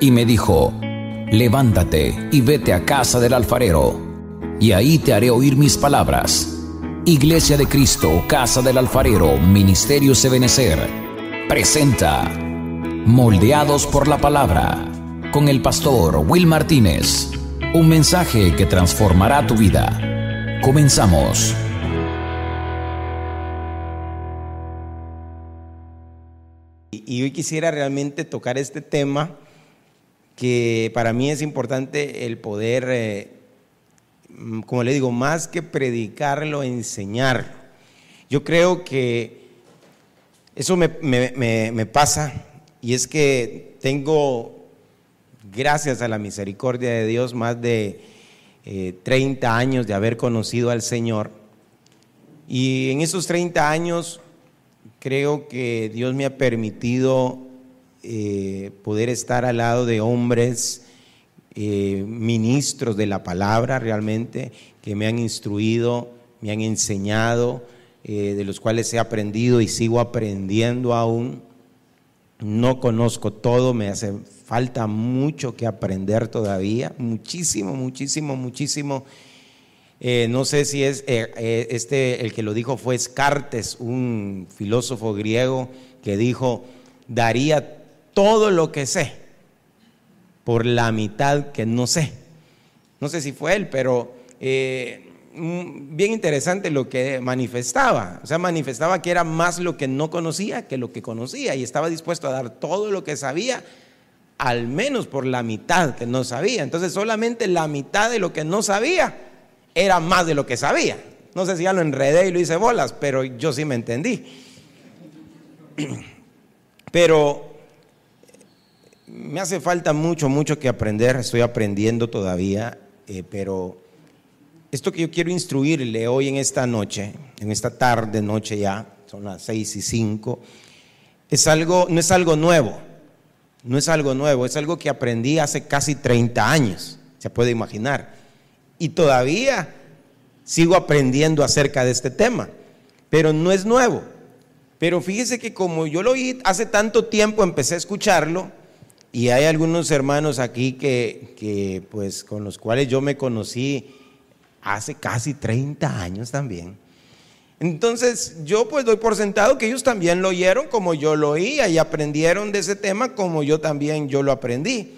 y me dijo, levántate y vete a casa del alfarero, y ahí te haré oír mis palabras. Iglesia de Cristo, Casa del Alfarero, Ministerio Sebenecer, presenta Moldeados por la Palabra, con el pastor Will Martínez. Un mensaje que transformará tu vida. Comenzamos. Y hoy quisiera realmente tocar este tema que para mí es importante el poder, eh, como le digo, más que predicarlo, enseñar. Yo creo que eso me, pasa y es que tengo, gracias a la misericordia de Dios, más de 30 eh, años de haber conocido al Señor. Y en esos 30 años creo que Dios me ha permitido eh, poder estar al lado de hombres, eh, ministros de la palabra realmente, que me han instruido, me han enseñado, eh, de los cuales he aprendido y sigo aprendiendo aún. No conozco todo, me hace falta mucho que aprender todavía, muchísimo, muchísimo, muchísimo. no sé si es este el que lo dijo fue Escartes, un filósofo griego que dijo daría todo lo que sé por la mitad que no sé. No sé si fue él, pero eh, mm, bien interesante lo que manifestaba. O sea, manifestaba que era más lo que no conocía que lo que conocía y estaba dispuesto a dar todo lo que sabía, al menos por la mitad que no sabía. Entonces solamente la mitad de lo que no sabía era más de lo que sabía. No sé si ya lo enredé y lo hice bolas, pero yo sí me entendí. Pero me hace falta mucho, mucho que aprender, estoy aprendiendo todavía, eh, pero esto que yo quiero instruirle hoy en esta noche, en esta tarde, noche ya, son las seis y cinco, es algo, no es algo nuevo, no es algo nuevo, es algo que aprendí hace casi 30 años, se puede imaginar, y todavía sigo aprendiendo acerca de este tema, pero no es nuevo. Pero fíjese que como yo lo oí hace tanto tiempo, empecé a escucharlo, y hay algunos hermanos aquí que, pues, con los cuales yo me conocí hace casi 30 años también. Entonces yo pues doy por sentado que ellos también lo oyeron como yo lo oía y aprendieron de ese tema como yo también yo lo aprendí.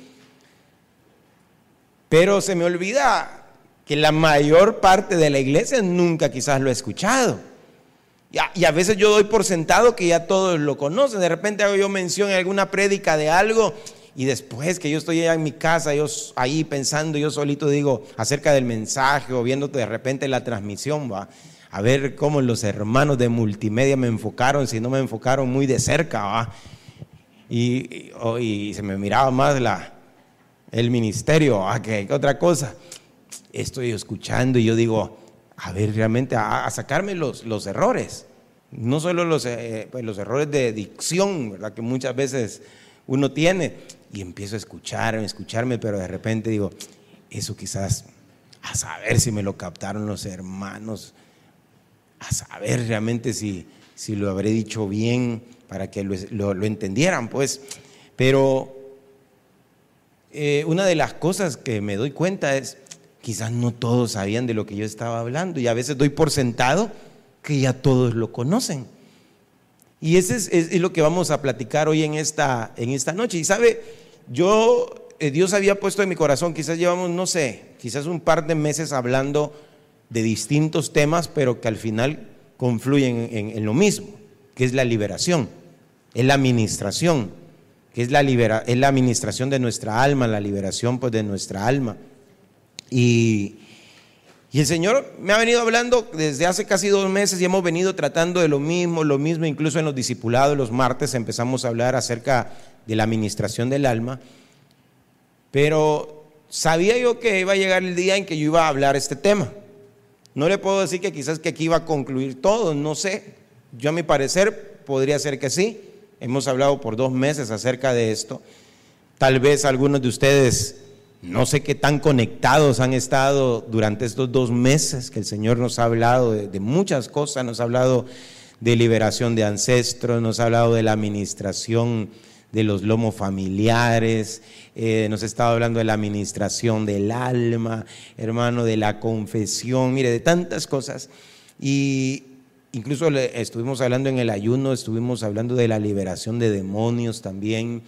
Pero se me olvida que la mayor parte de la iglesia nunca quizás lo ha escuchado. Y a, veces yo doy por sentado que ya todos lo conocen. De repente hago yo mención en alguna prédica de algo y después que yo estoy allá en mi casa, yo ahí pensando, yo solito digo acerca del mensaje o viendo de repente la transmisión, va a ver cómo los hermanos de multimedia me enfocaron, si no me enfocaron muy de cerca, va. Y, se me miraba más la, el ministerio, ¿va? que, otra cosa. Estoy escuchando y yo digo, a ver, realmente a, sacarme los, los errores. No solo los, eh, pues, los errores de dicción, ¿verdad? Que muchas veces uno tiene, y empiezo a escucharme, escucharme, pero de repente digo, eso quizás, a saber si me lo captaron los hermanos, a saber realmente si, si lo habré dicho bien para que lo, entendieran, pues. Pero eh, una de las cosas que me doy cuenta es, quizás no todos sabían de lo que yo estaba hablando y a veces doy por sentado que ya todos lo conocen. Y ese es, lo que vamos a platicar hoy en esta, en esta noche. Y sabe, yo, eh, Dios había puesto en mi corazón, quizás llevamos, no sé, quizás un par de meses hablando de distintos temas, pero que al final confluyen en, lo mismo, que es la liberación, es la administración, que es la, libera, es la administración de nuestra alma, la liberación pues de nuestra alma. Y, y el Señor me ha venido hablando desde hace casi dos meses y hemos venido tratando de lo mismo, lo mismo, incluso en los discipulados, los martes empezamos a hablar acerca de la administración del alma. Pero sabía yo que iba a llegar el día en que yo iba a hablar este tema. No le puedo decir que quizás que aquí iba a concluir todo, no sé. Yo a mi parecer podría ser que sí. Hemos hablado por dos meses acerca de esto. Tal vez algunos de ustedes no sé qué tan conectados han estado durante estos dos meses que el Señor nos ha hablado de, muchas cosas, nos ha hablado de liberación de ancestros, nos ha hablado de la administración de los lomos familiares, eh, nos ha estado hablando de la administración del alma, hermano, de la confesión, mire, de tantas cosas. Y incluso estuvimos hablando en el ayuno, estuvimos hablando de la liberación de demonios también.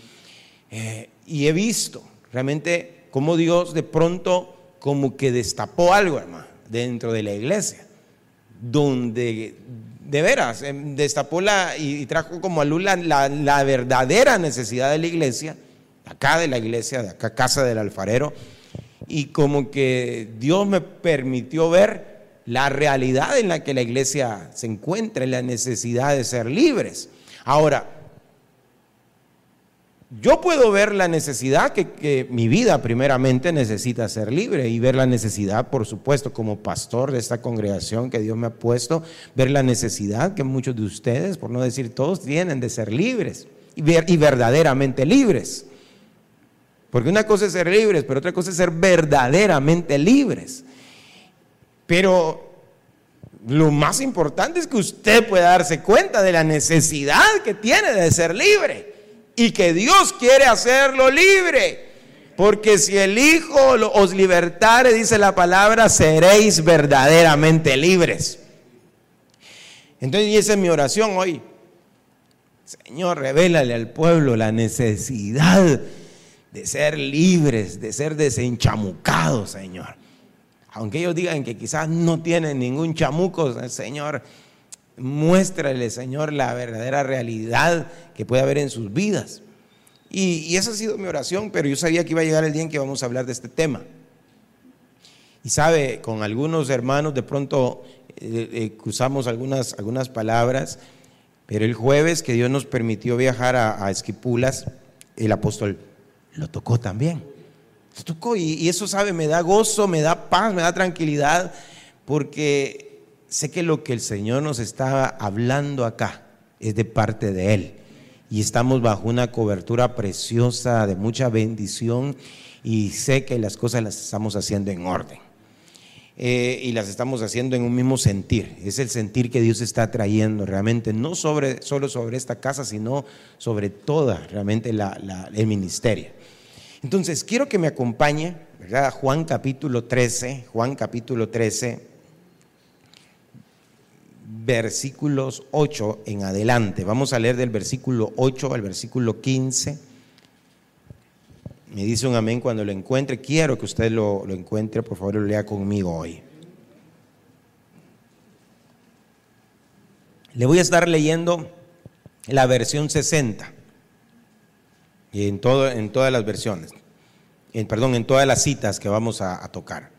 Eh, y he visto realmente cómo Dios de pronto como que destapó algo, hermano, dentro de la iglesia, donde de veras em, destapó la, y, trajo como a luz la, verdadera necesidad de la iglesia, acá de la iglesia, de acá casa del alfarero, y como que Dios me permitió ver la realidad en la que la iglesia se encuentra, la necesidad de ser libres. Ahora, yo puedo ver la necesidad que, mi vida primeramente necesita ser libre y ver la necesidad, por supuesto, como pastor de esta congregación que Dios me ha puesto, ver la necesidad que muchos de ustedes, por no decir todos, tienen de ser libres y, y verdaderamente libres. Porque una cosa es ser libres, pero otra cosa es ser verdaderamente libres. Pero lo más importante es que usted pueda darse cuenta de la necesidad que tiene de ser libre y que Dios quiere hacerlo libre. Porque si el Hijo os libertare, dice la palabra, seréis verdaderamente libres. Entonces, y esa es mi oración hoy. Señor, revélale al pueblo la necesidad de ser libres, de ser desenchamucados, Señor. Aunque ellos digan que quizás no tienen ningún chamuco, Señor, Muéstrale, Señor, la verdadera realidad que puede haber en sus vidas. Y, esa ha sido mi oración, pero yo sabía que iba a llegar el día en que vamos a hablar de este tema. Y sabe, con algunos hermanos de pronto eh, eh, cruzamos algunas, algunas palabras, pero el jueves que Dios nos permitió viajar a, Esquipulas, el apóstol lo tocó también. Lo tocó y, y eso, sabe, me da gozo, me da paz, me da tranquilidad, porque sé que lo que el Señor nos está hablando acá es de parte de Él. Y estamos bajo una cobertura preciosa de mucha bendición y sé que las cosas las estamos haciendo en orden. Eh, y las estamos haciendo en un mismo sentir. Es el sentir que Dios está trayendo realmente, no sobre, solo sobre esta casa, sino sobre toda realmente el ministerio. Entonces, quiero que me acompañe, ¿verdad? Juan capítulo 13, Juan capítulo 13 versículos 8 en adelante. Vamos a leer del versículo 8 al versículo 15. Me dice un amén cuando lo encuentre. Quiero que usted lo, lo encuentre, por favor, lo lea conmigo hoy. Le voy a estar leyendo la versión 60. Y en, todo, en todas las versiones. En, perdón, en todas las citas que vamos a, a tocar.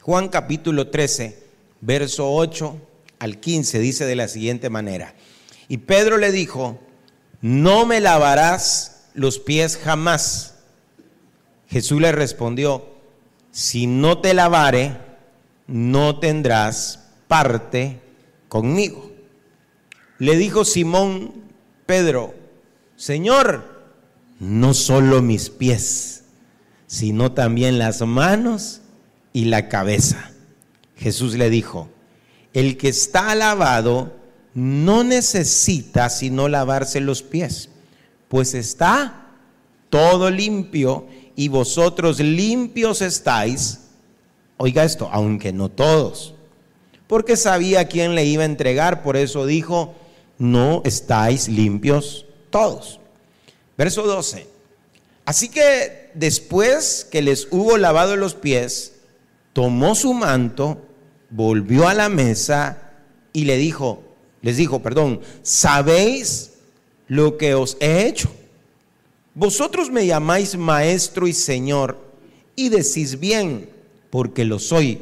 Juan capítulo 13, verso 8 al 15 dice de la siguiente manera, y Pedro le dijo, no me lavarás los pies jamás. Jesús le respondió, si no te lavare, no tendrás parte conmigo. Le dijo Simón Pedro, Señor, no solo mis pies, sino también las manos y la cabeza. Jesús le dijo, el que está lavado no necesita sino lavarse los pies, pues está todo limpio y vosotros limpios estáis. Oiga esto, aunque no todos, porque sabía quién le iba a entregar, por eso dijo, no estáis limpios todos. Verso 12. Así que después que les hubo lavado los pies, tomó su manto, volvió a la mesa y le dijo, les dijo, perdón, ¿sabéis lo que os he hecho? Vosotros me llamáis maestro y señor y decís bien, porque lo soy.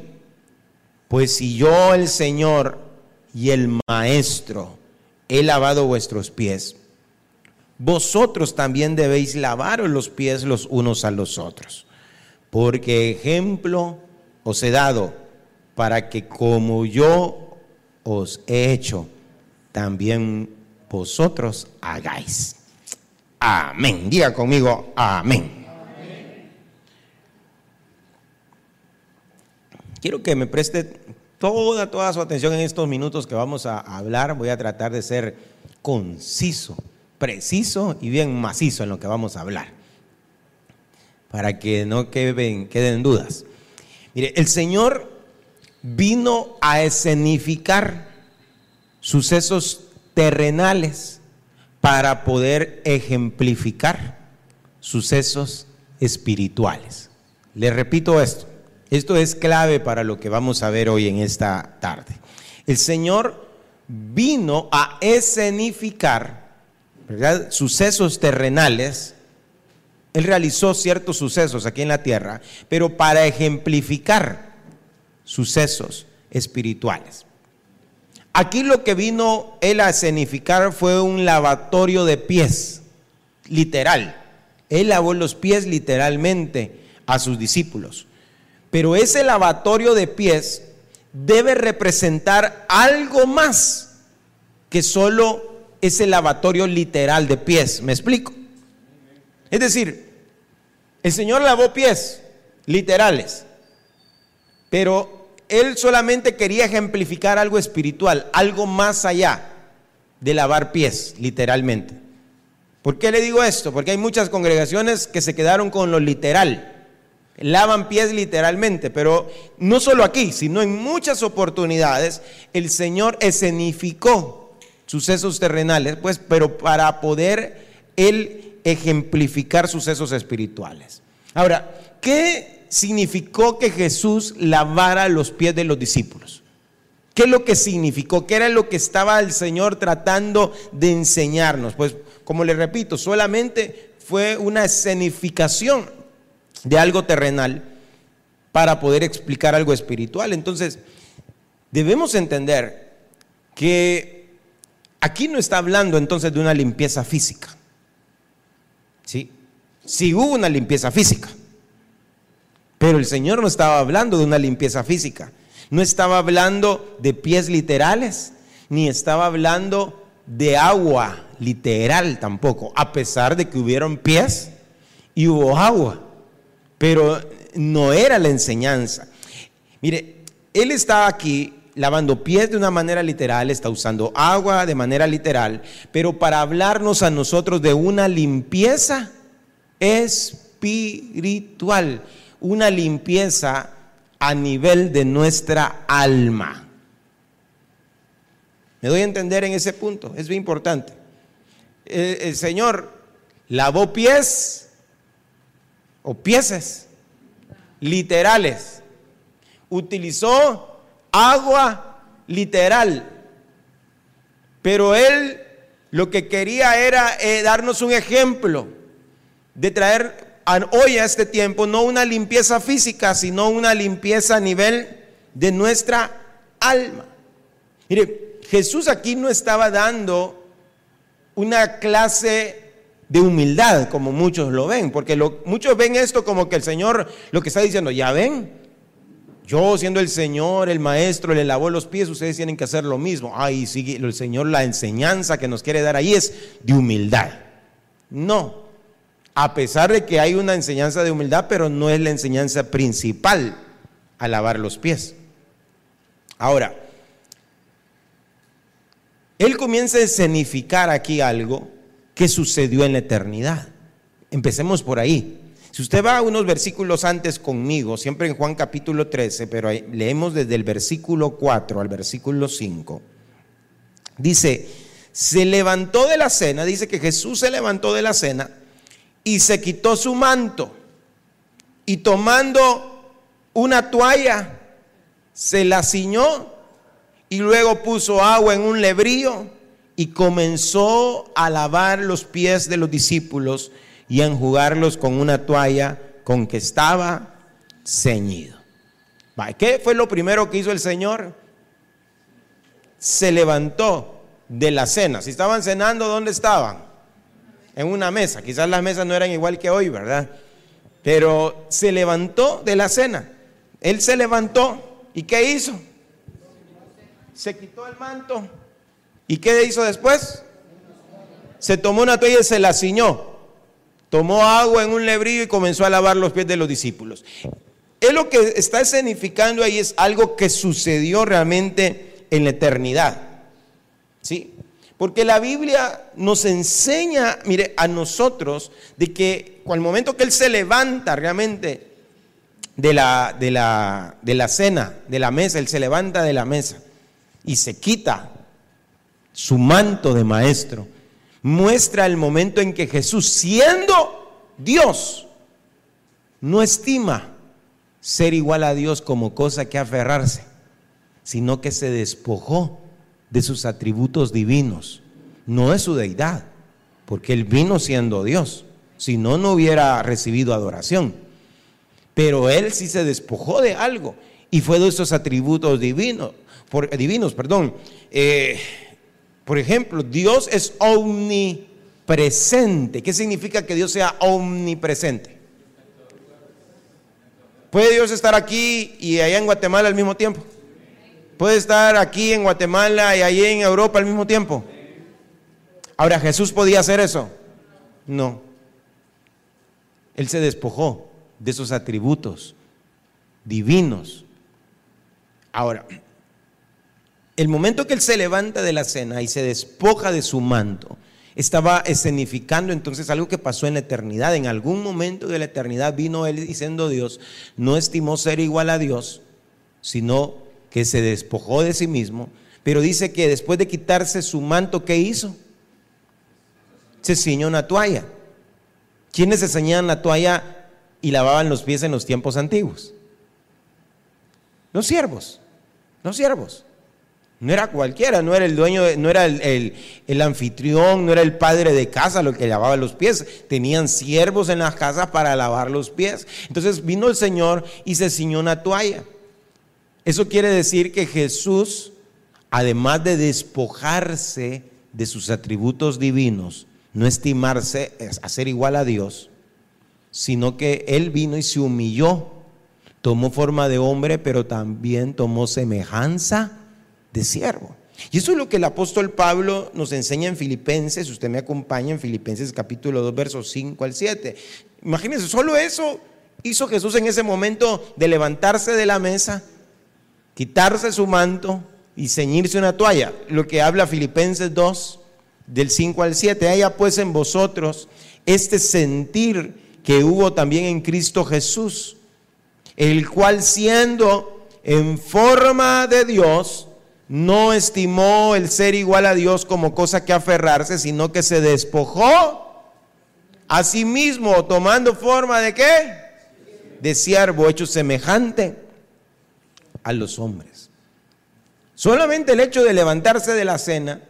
Pues si yo el Señor y el maestro he lavado vuestros pies, vosotros también debéis lavaros los pies los unos a los otros. Porque ejemplo os he dado para que como yo os he hecho, también vosotros hagáis. Amén. Diga conmigo, amén. Quiero que me preste toda, toda su atención en estos minutos que vamos a hablar. Voy a tratar de ser conciso, preciso y bien macizo en lo que vamos a hablar, para que no queden, queden dudas. Mire, el Señor vino a escenificar sucesos terrenales para poder ejemplificar sucesos espirituales. Le repito esto, esto es clave para lo que vamos a ver hoy en esta tarde. El Señor vino a escenificar sucesos terrenales. Él realizó ciertos sucesos aquí en la tierra, pero para ejemplificar sucesos espirituales. Aquí lo que vino él a escenificar fue un lavatorio de pies, literal. Él lavó los pies literalmente a sus discípulos. Pero ese lavatorio de pies debe representar algo más que solo ese lavatorio literal de pies. ¿Me explico? Es decir, el Señor lavó pies literales, pero Él solamente quería ejemplificar algo espiritual, algo más allá de lavar pies, literalmente. ¿Por qué le digo esto? Porque hay muchas congregaciones que se quedaron con lo literal lavan pies literalmente, pero no solo aquí, sino en muchas oportunidades el Señor escenificó sucesos terrenales, pues, pero para poder Él ejemplificar sucesos espirituales. Ahora, ¿qué significó que Jesús lavara los pies de los discípulos? ¿Qué es lo que significó? ¿Qué era lo que estaba el Señor tratando de enseñarnos? Pues, como le repito, solamente fue una escenificación de algo terrenal para poder explicar algo espiritual. Entonces, debemos entender que aquí no está hablando entonces de una limpieza física. ¿Sí? Sí hubo una limpieza física. Pero el Señor no estaba hablando de una limpieza física. No estaba hablando de pies literales, ni estaba hablando de agua literal tampoco, a pesar de que hubieron pies y hubo agua pero no era la enseñanza. Mire, él está aquí lavando pies de una manera literal, está usando agua de manera literal, pero para hablarnos a nosotros de una limpieza espiritual, una limpieza a nivel de nuestra alma. Me doy a entender en ese punto, es muy importante. El, el Señor lavó pies o piezas literales. Utilizó agua literal. Pero él lo que quería era eh, darnos un ejemplo de traer hoy a este tiempo no una limpieza física, sino una limpieza a nivel de nuestra alma. Mire, Jesús aquí no estaba dando una clase de humildad, como muchos lo ven, porque muchos ven esto como que el Señor lo que está diciendo, ya ven, yo siendo el Señor, el Maestro, le lavó los pies, ustedes tienen que hacer lo mismo. Ay, sigue el Señor, la enseñanza que nos quiere dar ahí es de humildad. No, a pesar de que hay una enseñanza de humildad, pero no es la enseñanza principal a lavar los pies. Ahora, Él comienza a escenificar aquí algo qué sucedió en la eternidad. Empecemos por ahí. Si usted va unos versículos antes conmigo, siempre en Juan capítulo 13, pero leemos desde el versículo 4 al versículo 5, dice, se levantó de la cena, dice que Jesús se levantó de la cena y se quitó su manto y tomando una toalla, se la ciñó y luego puso agua en un lebrío y comenzó a lavar los pies de los discípulos y a enjugarlos con una toalla con que estaba ceñido. ¿Qué fue lo primero que hizo el Señor? Se levantó de la cena. Si estaban cenando, ¿dónde estaban? En una mesa. Quizás las mesas no eran igual que hoy, ¿verdad? Pero se levantó de la cena. Él se levantó y ¿qué hizo? Se quitó el manto ¿Y qué hizo después? Se tomó una toalla y se la ciñó. Tomó agua en un lebrillo y comenzó a lavar los pies de los discípulos. Es lo que está escenificando ahí es algo que sucedió realmente en la eternidad. ¿Sí? Porque la Biblia nos enseña, mire, a nosotros de que al momento que Él se levanta realmente de la, de la, de la cena, de la mesa, Él se levanta de la mesa y se quita su manto de maestro, muestra el momento en que Jesús, siendo Dios, no estima ser igual a Dios como cosa que aferrarse, sino que se despojó de sus atributos divinos, no de su deidad, porque él vino siendo Dios, si no, no hubiera recibido adoración. Pero él sí se despojó de algo y fue de esos atributos divinos, divinos, perdón. Eh, por ejemplo, Dios es omnipresente. ¿Qué significa que Dios sea omnipresente? ¿Puede Dios estar aquí y allá en Guatemala al mismo tiempo? Puede estar aquí en Guatemala y allí en Europa al mismo tiempo. Ahora, ¿Jesús podía hacer eso? No. Él se despojó de esos atributos divinos. Ahora, el momento que él se levanta de la cena y se despoja de su manto, estaba escenificando entonces algo que pasó en la eternidad. En algún momento de la eternidad vino él diciendo Dios, no estimó ser igual a Dios, sino que se despojó de sí mismo, pero dice que después de quitarse su manto, ¿qué hizo? Se ciñó una toalla. ¿Quiénes se ceñían la toalla y lavaban los pies en los tiempos antiguos? Los siervos, los siervos. No era cualquiera, no era el dueño, no era el, el, anfitrión, no era el padre de casa lo que lavaba los pies. Tenían siervos en las casas para lavar los pies. Entonces vino el Señor y se ciñó una toalla. Eso quiere decir que Jesús, además de despojarse de sus atributos divinos, no estimarse a ser igual a Dios, sino que Él vino y se humilló, tomó forma de hombre, pero también tomó semejanza de siervo. Y eso es lo que el apóstol Pablo nos enseña en Filipenses, usted me acompaña en Filipenses capítulo 2, versos 5 al 7. Imagínense, solo eso hizo Jesús en ese momento de levantarse de la mesa quitarse su manto y ceñirse una toalla, lo que habla Filipenses 2, del 5 al 7. Haya pues en vosotros este sentir que hubo también en Cristo Jesús, el cual siendo en forma de Dios, no estimó el ser igual a Dios como cosa que aferrarse, sino que se despojó a sí mismo, tomando forma de qué? De siervo hecho semejante a los hombres. Solamente el hecho de levantarse de la cena,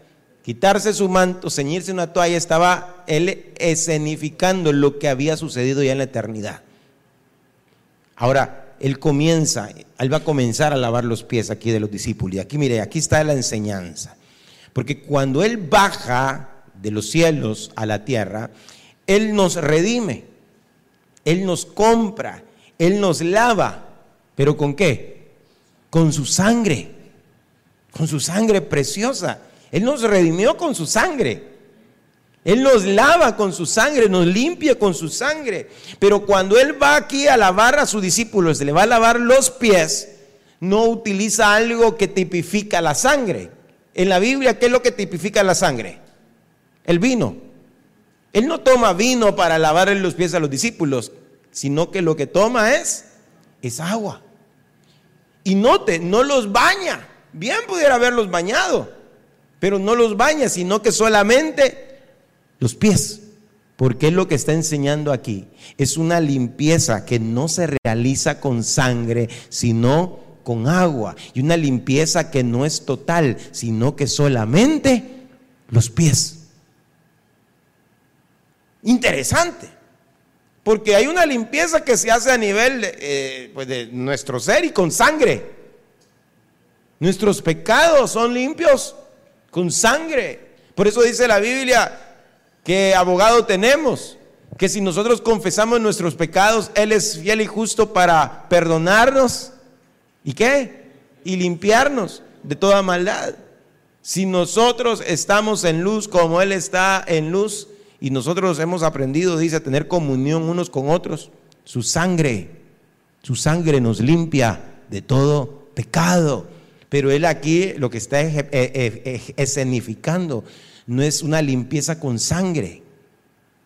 quitarse su manto, ceñirse una toalla, estaba él escenificando lo que había sucedido ya en la eternidad. Ahora, él comienza, él va a comenzar a lavar los pies aquí de los discípulos. Y aquí, mire, aquí está la enseñanza. Porque cuando él baja de los cielos a la tierra, él nos redime, él nos compra, él nos lava. ¿Pero con qué? Con su sangre, con su sangre preciosa. Él nos redimió con su sangre. Él nos lava con su sangre, nos limpia con su sangre. Pero cuando Él va aquí a lavar a sus discípulos, le va a lavar los pies, no utiliza algo que tipifica la sangre. En la Biblia, ¿qué es lo que tipifica la sangre? El vino. Él no toma vino para lavar los pies a los discípulos, sino que lo que toma es, es agua. Y note, no los baña. Bien pudiera haberlos bañado, pero no los baña, sino que solamente los pies. Porque es lo que está enseñando aquí. Es una limpieza que no se realiza con sangre, sino con agua. Y una limpieza que no es total, sino que solamente los pies. Interesante. Porque hay una limpieza que se hace a nivel eh, pues de nuestro ser y con sangre. Nuestros pecados son limpios con sangre. Por eso dice la Biblia que abogado tenemos, que si nosotros confesamos nuestros pecados, Él es fiel y justo para perdonarnos. ¿Y qué? Y limpiarnos de toda maldad. Si nosotros estamos en luz como Él está en luz, y nosotros hemos aprendido, dice, a tener comunión unos con otros. Su sangre, su sangre nos limpia de todo pecado. Pero él aquí lo que está escenificando no es una limpieza con sangre,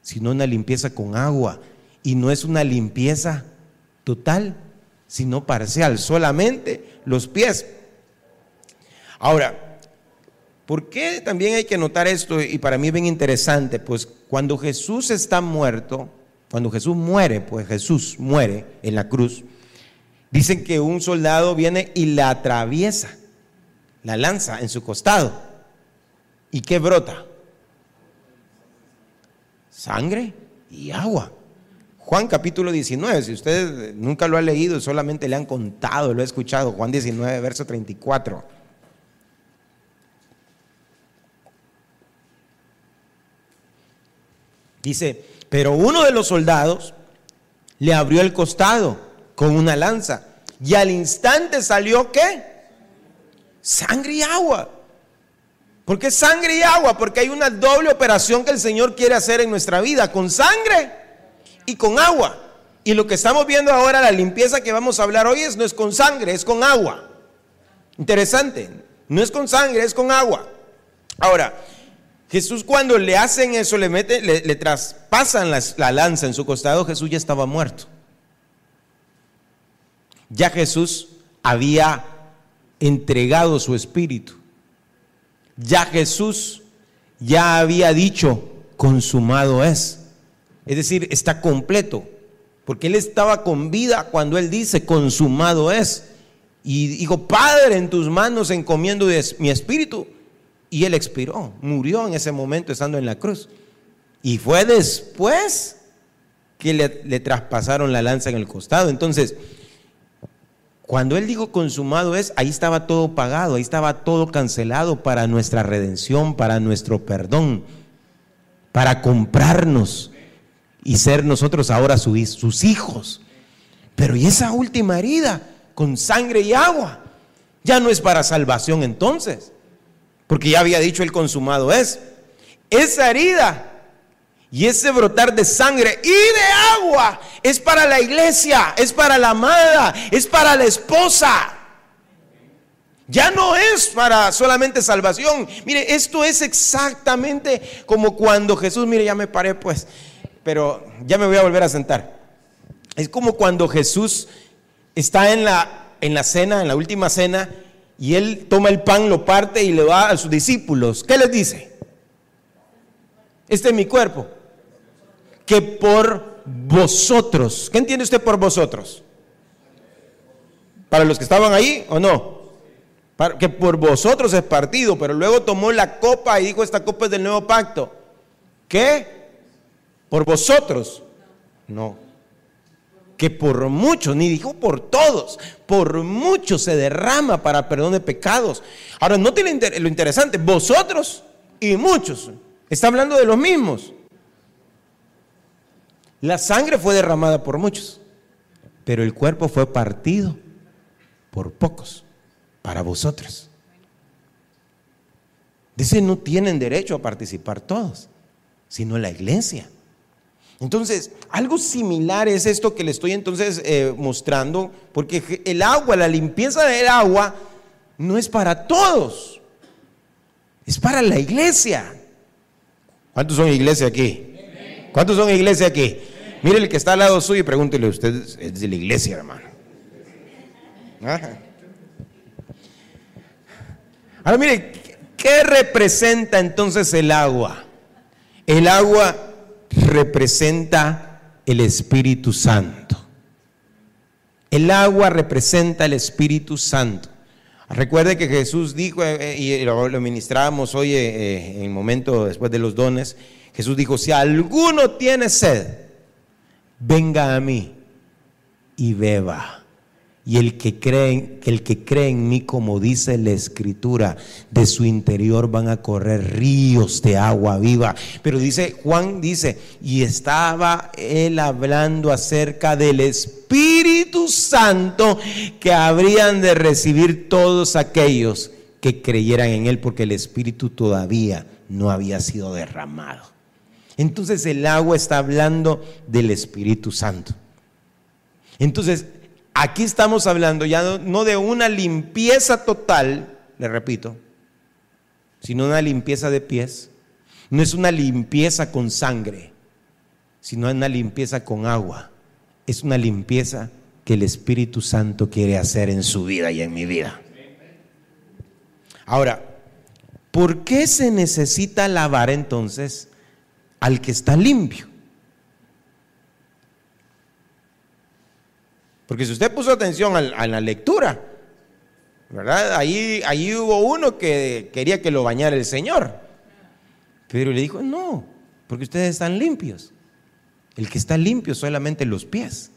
sino una limpieza con agua. Y no es una limpieza total, sino parcial, solamente los pies. Ahora, ¿por qué también hay que notar esto? Y para mí es bien interesante, pues cuando Jesús está muerto, cuando Jesús muere, pues Jesús muere en la cruz, dicen que un soldado viene y la atraviesa, la lanza en su costado. ¿Y qué brota? Sangre y agua. Juan capítulo 19, si usted nunca lo ha leído, solamente le han contado, lo ha escuchado, Juan 19, verso 34. Dice, pero uno de los soldados le abrió el costado con una lanza y al instante salió qué? Sangre y agua. ¿Por qué sangre y agua? Porque hay una doble operación que el Señor quiere hacer en nuestra vida, con sangre y con agua. Y lo que estamos viendo ahora, la limpieza que vamos a hablar hoy, es, no es con sangre, es con agua. Interesante, no es con sangre, es con agua. Ahora, Jesús cuando le hacen eso, le, mete, le, traspasan la lanza en su costado, Jesús ya estaba muerto. Ya Jesús había entregado su espíritu. Ya Jesús ya había dicho, consumado es. Es decir, está completo. Porque Él estaba con vida cuando Él dice, consumado es. Y dijo, Padre, en tus manos encomiendo mi espíritu. Y él expiró, murió en ese momento estando en la cruz. Y fue después que le, traspasaron la lanza en el costado. Entonces, cuando él dijo consumado es, ahí estaba todo pagado, ahí estaba todo cancelado para nuestra redención, para nuestro perdón, para comprarnos y ser nosotros ahora sus hijos. Pero ¿y esa última herida con sangre y agua? Ya no es para salvación entonces porque ya había dicho el consumado es. Esa herida y ese brotar de sangre y de agua es para la iglesia, es para la amada, es para la esposa. Ya no es para solamente salvación. Mire, esto es exactamente como cuando Jesús, mire, ya me paré pues, pero ya me voy a volver a sentar. Es como cuando Jesús está en la, en la cena, en la última cena, y él toma el pan, lo parte y le va a sus discípulos. ¿Qué les dice? Este es mi cuerpo. Que por vosotros, ¿qué entiende usted por vosotros? ¿Para los que estaban ahí o no? que por vosotros es partido, pero luego tomó la copa y dijo, esta copa es del nuevo pacto. ¿Qué? ¿Por vosotros? No que por muchos, ni dijo por todos, por muchos se derrama para perdón de pecados. Ahora, no tiene lo interesante, vosotros y muchos, está hablando de los mismos. La sangre fue derramada por muchos, pero el cuerpo fue partido por pocos, para vosotros. Dice, no tienen derecho a participar todos, sino la iglesia. Entonces, algo similar es esto que le estoy entonces eh, mostrando, porque el agua, la limpieza del agua, no es para todos, es para la iglesia. ¿Cuántos son iglesia aquí? ¿Cuántos son iglesia aquí? Mire el que está al lado suyo y pregúntele, usted es de la iglesia, hermano. Ahora mire, ¿qué representa entonces el agua? El agua representa el Espíritu Santo. El agua representa el Espíritu Santo. Recuerde que Jesús dijo, eh, y lo, ministrábamos hoy eh, en el momento después de los dones, Jesús dijo, si alguno tiene sed, venga a mí y beba. Y el que, cree, el que cree en mí, como dice la escritura, de su interior van a correr ríos de agua viva. Pero dice, Juan dice, y estaba él hablando acerca del Espíritu Santo que habrían de recibir todos aquellos que creyeran en él, porque el Espíritu todavía no había sido derramado. Entonces el agua está hablando del Espíritu Santo. Entonces, Aquí estamos hablando ya no de una limpieza total, le repito, sino una limpieza de pies No es una limpieza con sangre, sino una limpieza con agua. Es una limpieza que el Espíritu Santo quiere hacer en su vida y en mi vida. Ahora, ¿por qué se necesita lavar entonces al que está limpio? Porque si usted puso atención a la lectura, ¿verdad? Ahí, ahí hubo uno que quería que lo bañara el Señor. Pedro le dijo, no, porque ustedes están limpios. El que está limpio solamente los pies.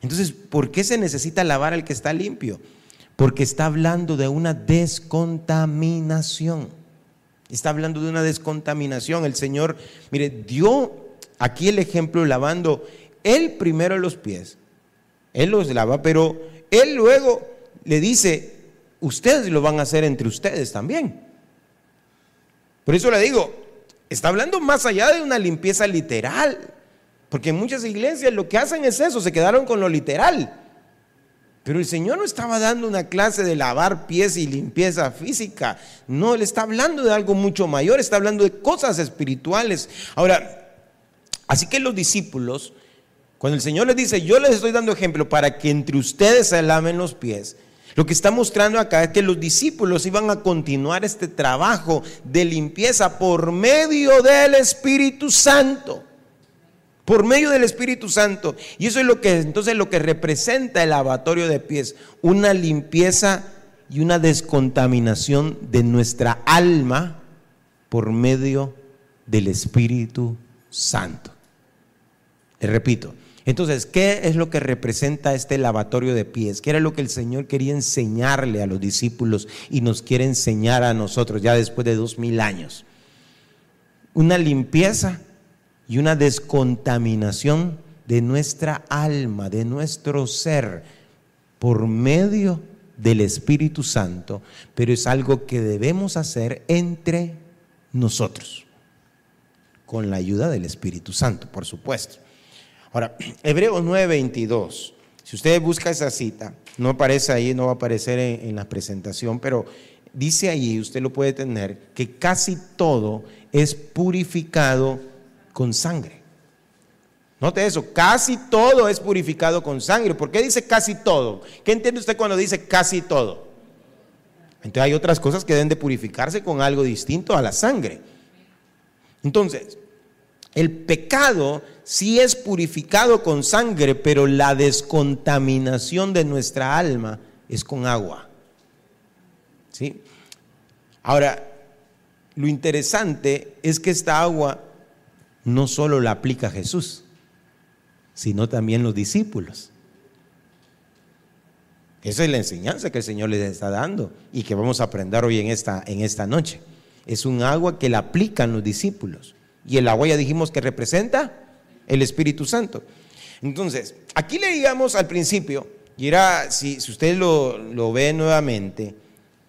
Entonces, ¿por qué se necesita lavar al que está limpio? Porque está hablando de una descontaminación. Está hablando de una descontaminación. El Señor, mire, dio aquí el ejemplo lavando él primero los pies. Él los lava, pero él luego le dice, ustedes lo van a hacer entre ustedes también. Por eso le digo, está hablando más allá de una limpieza literal, porque en muchas iglesias lo que hacen es eso, se quedaron con lo literal. Pero el Señor no estaba dando una clase de lavar pies y limpieza física. No, Él está hablando de algo mucho mayor, está hablando de cosas espirituales. Ahora, así que los discípulos, cuando el Señor les dice, yo les estoy dando ejemplo para que entre ustedes se laven los pies, lo que está mostrando acá es que los discípulos iban a continuar este trabajo de limpieza por medio del Espíritu Santo. Por medio del Espíritu Santo. Y eso es lo que entonces lo que representa el lavatorio de pies, una limpieza y una descontaminación de nuestra alma por medio del Espíritu Santo. Le repito, entonces, ¿qué es lo que representa este lavatorio de pies? ¿Qué era lo que el Señor quería enseñarle a los discípulos y nos quiere enseñar a nosotros ya después de dos mil años? Una limpieza y una descontaminación de nuestra alma, de nuestro ser, por medio del Espíritu Santo, pero es algo que debemos hacer entre nosotros, con la ayuda del Espíritu Santo, por supuesto. Ahora, Hebreos 9:22. Si usted busca esa cita, no aparece ahí, no va a aparecer en, la presentación, pero dice allí, usted lo puede tener, que casi todo es purificado con sangre. Note eso, casi todo es purificado con sangre. ¿Por qué dice casi todo? ¿Qué entiende usted cuando dice casi todo? Entonces hay otras cosas que deben de purificarse con algo distinto a la sangre. Entonces, el pecado sí es purificado con sangre, pero la descontaminación de nuestra alma es con agua. ¿Sí? Ahora, lo interesante es que esta agua no solo la aplica Jesús, sino también los discípulos. Esa es la enseñanza que el Señor les está dando y que vamos a aprender hoy en esta, en esta noche. Es un agua que la aplican los discípulos. Y el agua ya dijimos que representa el Espíritu Santo. Entonces, aquí leíamos al principio, y era, si, si usted lo, lo, ve nuevamente,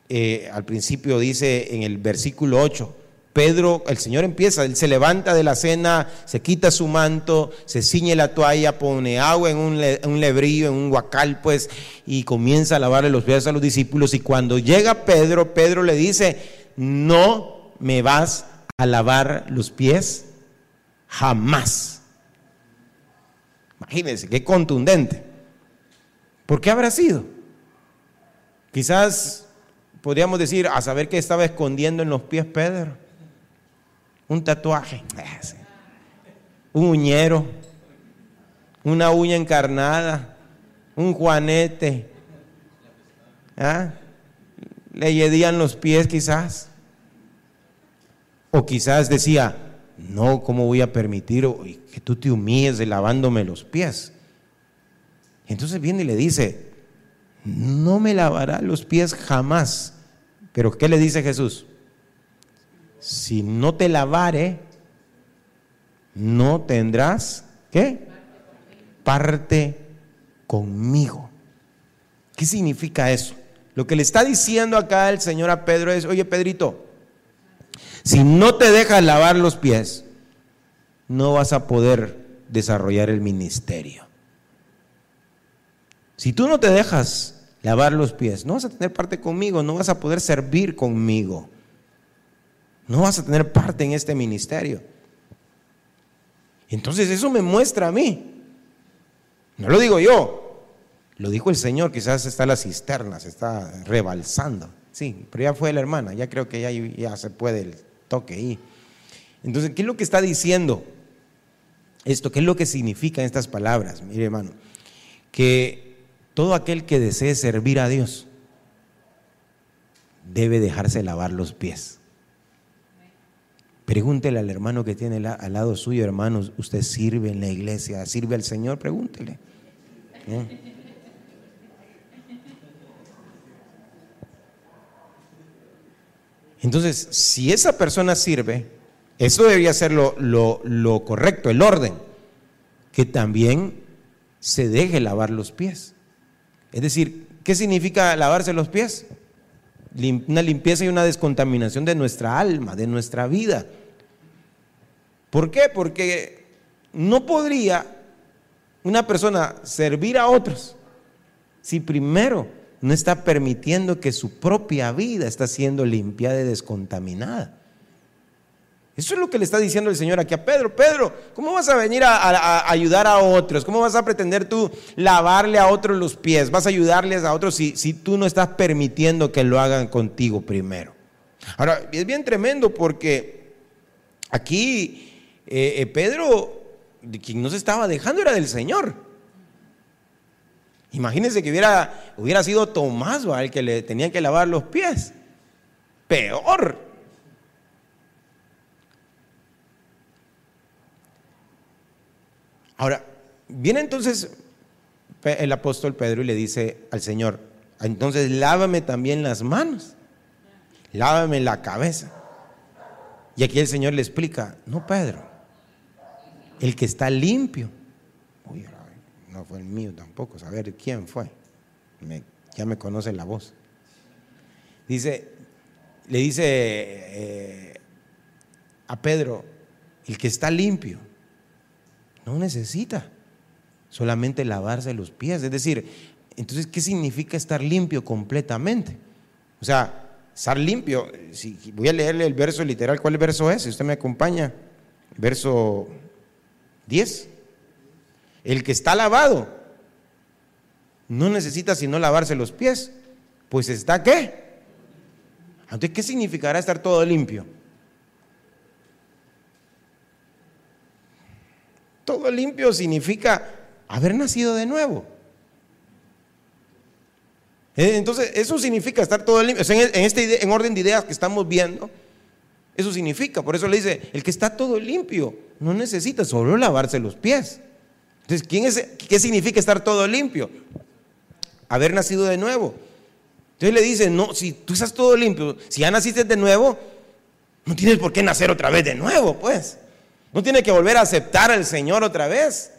eh, al principio dice en el versículo 8, Pedro, el Señor empieza, él se levanta de la cena, se quita su manto, se ciñe la toalla, pone agua en un, un lebrillo, en un huacal, pues, y comienza a lavarle los pies a los discípulos. Y cuando llega Pedro, Pedro le dice, no me vas a lavar los pies jamás. Imagínense, qué contundente. ¿Por qué habrá sido? Quizás podríamos decir, a saber qué estaba escondiendo en los pies Pedro. Un tatuaje, un uñero, una uña encarnada, un juanete. ¿Ah? Le yedían los pies quizás. O quizás decía, no, ¿cómo voy a permitir que tú te humilles de lavándome los pies? Entonces viene y le dice, no me lavará los pies jamás. Pero ¿qué le dice Jesús? Si no te lavare, no tendrás, ¿qué? Parte conmigo. ¿Qué significa eso? Lo que le está diciendo acá el Señor a Pedro es, oye Pedrito, si no te dejas lavar los pies, no vas a poder desarrollar el ministerio. Si tú no te dejas lavar los pies, no vas a tener parte conmigo, no vas a poder servir conmigo. No vas a tener parte en este ministerio. Entonces eso me muestra a mí. No lo digo yo, lo dijo el Señor, quizás está la cisterna, se está rebalsando. Sí, pero ya fue la hermana, ya creo que ya, ya se puede el toque ahí. Entonces, ¿qué es lo que está diciendo esto? ¿Qué es lo que significan estas palabras? Mire, hermano, que todo aquel que desee servir a Dios debe dejarse lavar los pies. Pregúntele al hermano que tiene al lado suyo, hermanos, ¿usted sirve en la iglesia? ¿Sirve al Señor? Pregúntele. Entonces, si esa persona sirve, eso debería ser lo, lo, correcto, el orden, que también se deje lavar los pies. Es decir, ¿qué significa lavarse los pies? una limpieza y una descontaminación de nuestra alma, de nuestra vida. ¿Por qué? Porque no podría una persona servir a otros si primero no está permitiendo que su propia vida está siendo limpiada y descontaminada. Eso es lo que le está diciendo el Señor aquí a Pedro. Pedro, ¿cómo vas a venir a, ayudar a otros? ¿Cómo vas a pretender tú lavarle a otros los pies? ¿Vas a ayudarles a otros si, tú no estás permitiendo que lo hagan contigo primero? Ahora, es bien tremendo porque aquí eh, eh, Pedro, quien no se estaba dejando era del Señor. Imagínense que hubiera, hubiera sido Tomás el que le tenían que lavar los pies. Peor. Ahora, viene entonces el apóstol Pedro y le dice al Señor, entonces lávame también las manos, lávame la cabeza. Y aquí el Señor le explica, no Pedro, el que está limpio. Uy, no fue el mío tampoco, saber quién fue. ya me conoce la voz. Dice, le dice eh, a Pedro, el que está limpio no necesita solamente lavarse los pies. Es decir, entonces, ¿qué significa estar limpio completamente? O sea, estar limpio, si, voy a leerle el verso literal, ¿cuál verso es? Si usted me acompaña, verso 10. El que está lavado no necesita sino lavarse los pies, pues está qué? Entonces, ¿qué significará estar todo limpio? Todo limpio significa haber nacido de nuevo. Eh, entonces, eso significa estar todo limpio. En este en orden de ideas que estamos viendo, eso significa. Por eso le dice, el que está todo limpio no necesita solo lavarse los pies. Entonces, ¿quién es, ¿qué significa estar todo limpio? Haber nacido de nuevo. Entonces le dice, no, si tú estás todo limpio, si ya naciste de nuevo, no tienes por qué nacer otra vez de nuevo, pues. No tiene que volver a aceptar al Señor otra vez.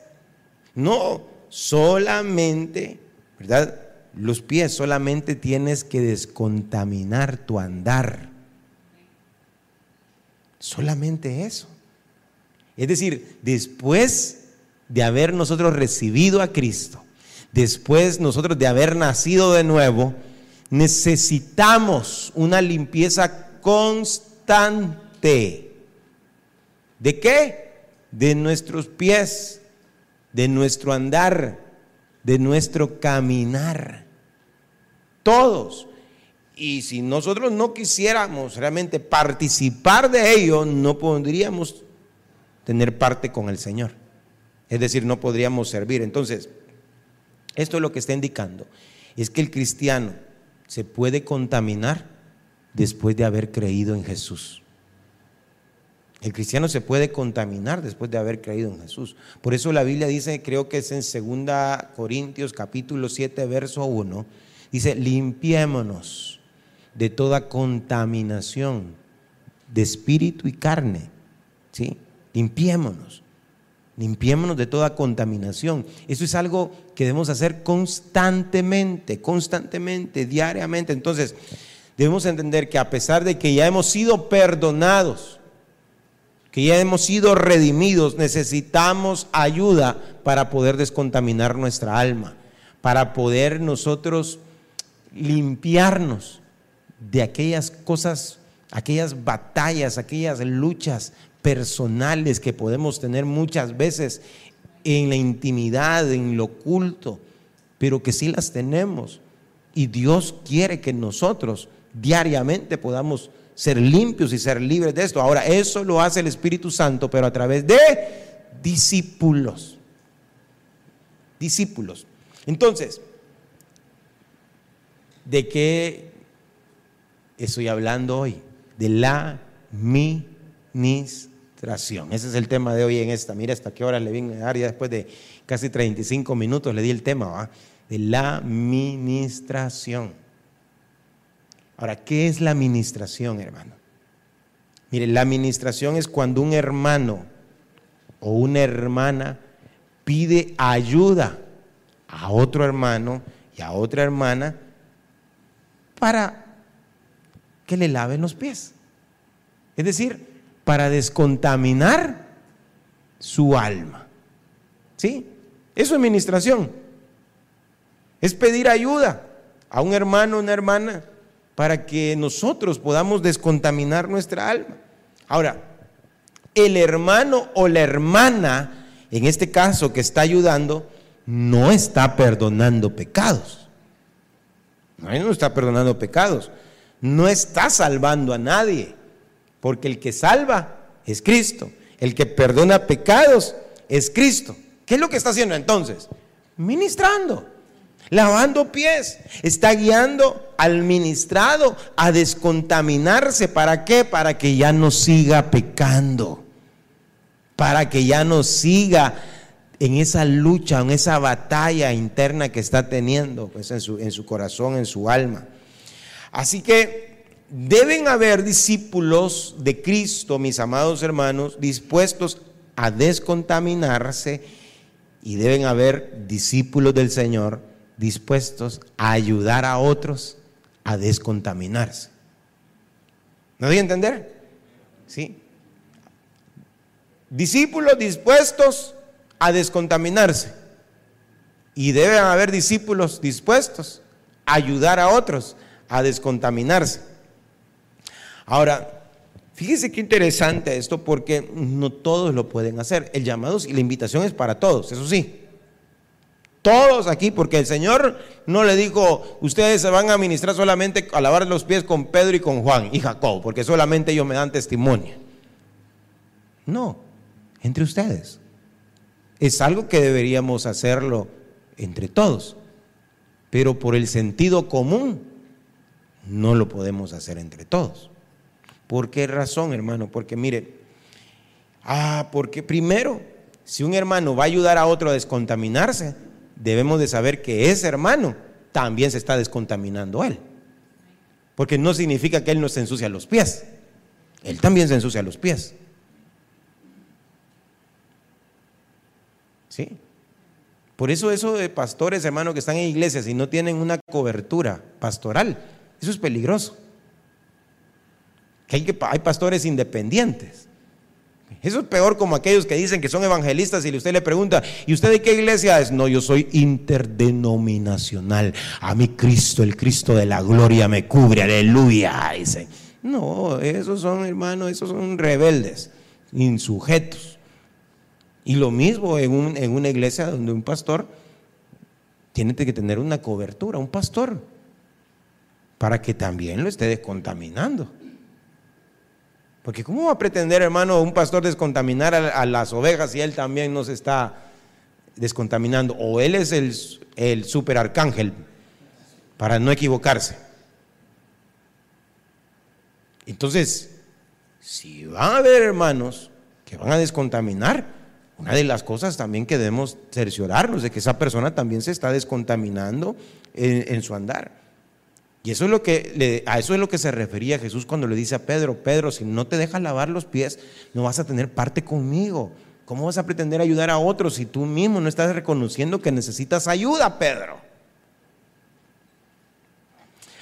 No, solamente, ¿verdad? Los pies solamente tienes que descontaminar tu andar. Solamente eso. Es decir, después de haber nosotros recibido a Cristo, después nosotros de haber nacido de nuevo, necesitamos una limpieza constante. ¿De qué? De nuestros pies, de nuestro andar, de nuestro caminar. Todos. Y si nosotros no quisiéramos realmente participar de ello, no podríamos tener parte con el Señor. Es decir, no podríamos servir. Entonces, esto es lo que está indicando. Es que el cristiano se puede contaminar después de haber creído en Jesús. El cristiano se puede contaminar después de haber creído en Jesús. Por eso la Biblia dice, creo que es en 2 Corintios capítulo 7, verso 1, dice, limpiémonos de toda contaminación de espíritu y carne. ¿Sí? Limpiémonos. Limpiémonos de toda contaminación. Eso es algo que debemos hacer constantemente, constantemente, diariamente. Entonces, debemos entender que a pesar de que ya hemos sido perdonados, que ya hemos sido redimidos, necesitamos ayuda para poder descontaminar nuestra alma, para poder nosotros limpiarnos de aquellas cosas, aquellas batallas, aquellas luchas personales que podemos tener muchas veces en la intimidad, en lo oculto, pero que sí las tenemos. Y Dios quiere que nosotros diariamente podamos ser limpios y ser libres de esto. Ahora, eso lo hace el Espíritu Santo, pero a través de discípulos. Discípulos. Entonces, ¿de qué estoy hablando hoy? De la ministración. Ese es el tema de hoy en esta. Mira hasta qué hora le vine a dar, ya después de casi 35 minutos le di el tema, ¿va? De la ministración. Ahora, ¿qué es la administración, hermano? Mire, la administración es cuando un hermano o una hermana pide ayuda a otro hermano y a otra hermana para que le laven los pies. Es decir, para descontaminar su alma. ¿Sí? Es administración. Es pedir ayuda a un hermano una hermana para que nosotros podamos descontaminar nuestra alma. Ahora, el hermano o la hermana, en este caso que está ayudando, no está perdonando pecados. No, está perdonando pecados. No está salvando a nadie. Porque el que salva es Cristo. El que perdona pecados es Cristo. ¿Qué es lo que está haciendo entonces? Ministrando lavando pies, está guiando al ministrado a descontaminarse. ¿Para qué? Para que ya no siga pecando, para que ya no siga en esa lucha, en esa batalla interna que está teniendo pues, en, su, en su corazón, en su alma. Así que deben haber discípulos de Cristo, mis amados hermanos, dispuestos a descontaminarse y deben haber discípulos del Señor dispuestos a ayudar a otros a descontaminarse. ¿No doy a entender? ¿Sí? Discípulos dispuestos a descontaminarse. Y deben haber discípulos dispuestos a ayudar a otros a descontaminarse. Ahora, fíjese qué interesante esto porque no todos lo pueden hacer. El llamado y la invitación es para todos, eso sí. Todos aquí, porque el Señor no le dijo, ustedes se van a ministrar solamente a lavar los pies con Pedro y con Juan y Jacob, porque solamente ellos me dan testimonio. No, entre ustedes. Es algo que deberíamos hacerlo entre todos, pero por el sentido común no lo podemos hacer entre todos. ¿Por qué razón, hermano? Porque mire, ah, porque primero, si un hermano va a ayudar a otro a descontaminarse, debemos de saber que ese hermano también se está descontaminando él. Porque no significa que él no se ensucia los pies. Él también se ensucia los pies. ¿Sí? Por eso eso de pastores, hermanos, que están en iglesias y no tienen una cobertura pastoral, eso es peligroso. Que hay, que, hay pastores independientes eso es peor como aquellos que dicen que son evangelistas y usted le pregunta, ¿y usted de qué iglesia es? No, yo soy interdenominacional. A mí Cristo, el Cristo de la gloria me cubre, aleluya. Dice, no, esos son hermanos, esos son rebeldes, insujetos. Y lo mismo en, en una iglesia donde un pastor tiene que tener una cobertura, un pastor, para que también lo esté descontaminando. Porque ¿cómo va a pretender, hermano, un pastor descontaminar a, las ovejas si él también nos está descontaminando? O él es el, el super arcángel, para no equivocarse. Entonces, si van a haber hermanos que van a descontaminar, una de las cosas también que debemos cerciorarnos de que esa persona también se está descontaminando en su andar. Y eso es lo que a eso es lo que se refería Jesús cuando le dice a Pedro, Pedro, si no te dejas lavar los pies, no vas a tener parte conmigo. ¿Cómo vas a pretender ayudar a otros si tú mismo no estás reconociendo que necesitas ayuda, Pedro?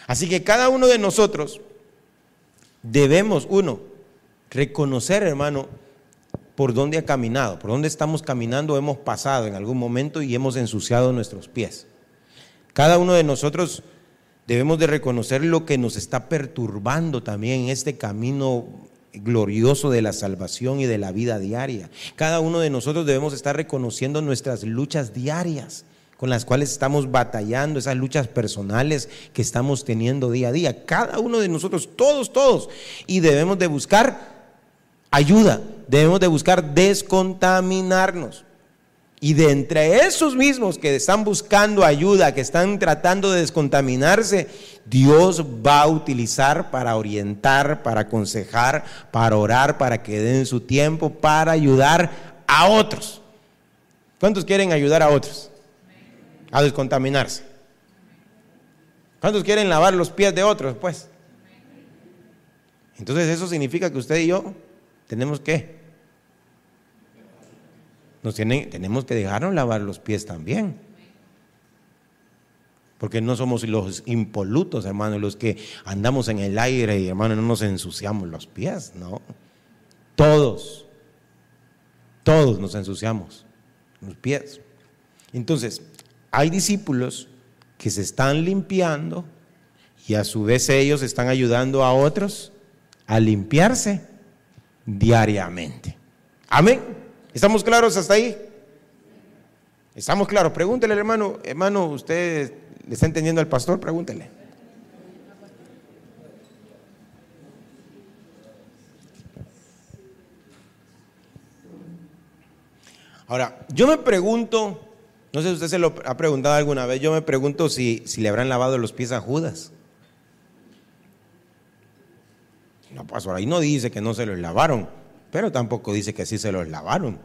Así que cada uno de nosotros debemos, uno, reconocer, hermano, por dónde ha caminado, por dónde estamos caminando, hemos pasado en algún momento y hemos ensuciado nuestros pies. Cada uno de nosotros debemos de reconocer lo que nos está perturbando también en este camino glorioso de la salvación y de la vida diaria. Cada uno de nosotros debemos estar reconociendo nuestras luchas diarias con las cuales estamos batallando, esas luchas personales que estamos teniendo día a día. Cada uno de nosotros, todos, todos. Y debemos de buscar ayuda, debemos de buscar descontaminarnos. Y de entre esos mismos que están buscando ayuda, que están tratando de descontaminarse, Dios va a utilizar para orientar, para aconsejar, para orar, para que den su tiempo, para ayudar a otros. ¿Cuántos quieren ayudar a otros? A descontaminarse. ¿Cuántos quieren lavar los pies de otros? Pues. Entonces eso significa que usted y yo tenemos que nos tenemos que dejarnos lavar los pies también. Porque no somos los impolutos, hermano, los que andamos en el aire y, hermano, no nos ensuciamos los pies, no. Todos, todos nos ensuciamos los pies. Entonces, hay discípulos que se están limpiando y a su vez ellos están ayudando a otros a limpiarse diariamente. Amén. ¿Estamos claros hasta ahí? ¿Estamos claros? Pregúntele, hermano, hermano, ¿usted le está entendiendo al pastor? Pregúntele. Ahora, yo me pregunto, no sé si usted se lo ha preguntado alguna vez, yo me pregunto si, si le habrán lavado los pies a Judas. No, pastor, ahí no dice que no se los lavaron pero tampoco dice que sí se los lavaron.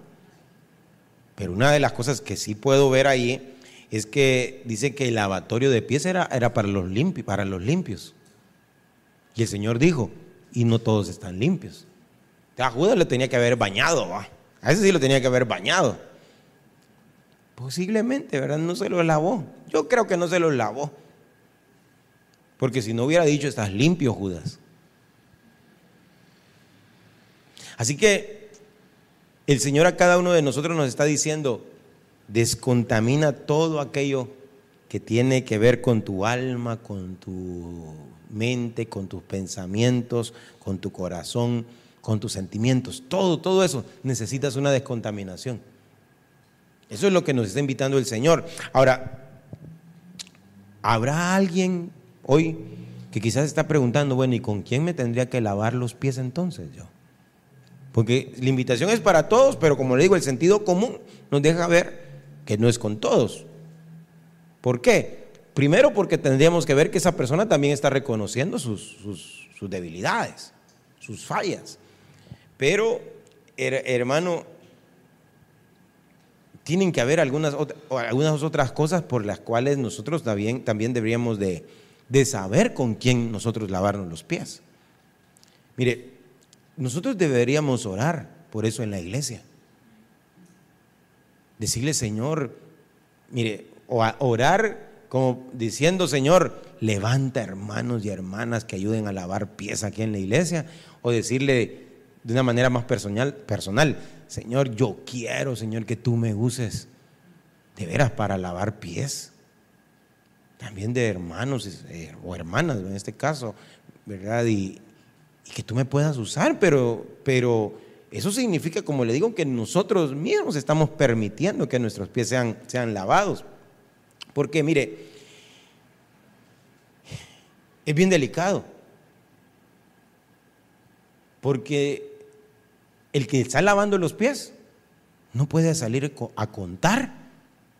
Pero una de las cosas que sí puedo ver ahí es que dice que el lavatorio de pies era, era para, los limpios, para los limpios. Y el Señor dijo, y no todos están limpios. A Judas le tenía que haber bañado, a ese sí lo tenía que haber bañado. Posiblemente, ¿verdad? No se los lavó. Yo creo que no se los lavó. Porque si no hubiera dicho, estás limpio, Judas. Así que el Señor a cada uno de nosotros nos está diciendo, descontamina todo aquello que tiene que ver con tu alma, con tu mente, con tus pensamientos, con tu corazón, con tus sentimientos. Todo, todo eso necesitas una descontaminación. Eso es lo que nos está invitando el Señor. Ahora, ¿habrá alguien hoy que quizás está preguntando, bueno, ¿y con quién me tendría que lavar los pies entonces yo? Porque la invitación es para todos, pero como le digo, el sentido común nos deja ver que no es con todos. ¿Por qué? Primero porque tendríamos que ver que esa persona también está reconociendo sus, debilidades, sus fallas. Pero, hermano, tienen que haber algunas, otras cosas por las cuales nosotros también, deberíamos de, de saber con quién nosotros lavarnos los pies. Mire, nosotros deberíamos orar por eso en la iglesia. Decirle, Señor, mire, o orar como diciendo, Señor, levanta hermanos y hermanas que ayuden a lavar pies aquí en la iglesia, o decirle de una manera más personal, personal, Señor, yo quiero, Señor, que tú me uses de veras para lavar pies. También de hermanos eh, o hermanas en este caso, ¿verdad? Y, y que tú me puedas usar, pero, pero eso significa, como le digo, que nosotros mismos estamos permitiendo que nuestros pies sean, sean lavados. Porque mire, es bien delicado. Porque el que está lavando los pies no puede salir a contar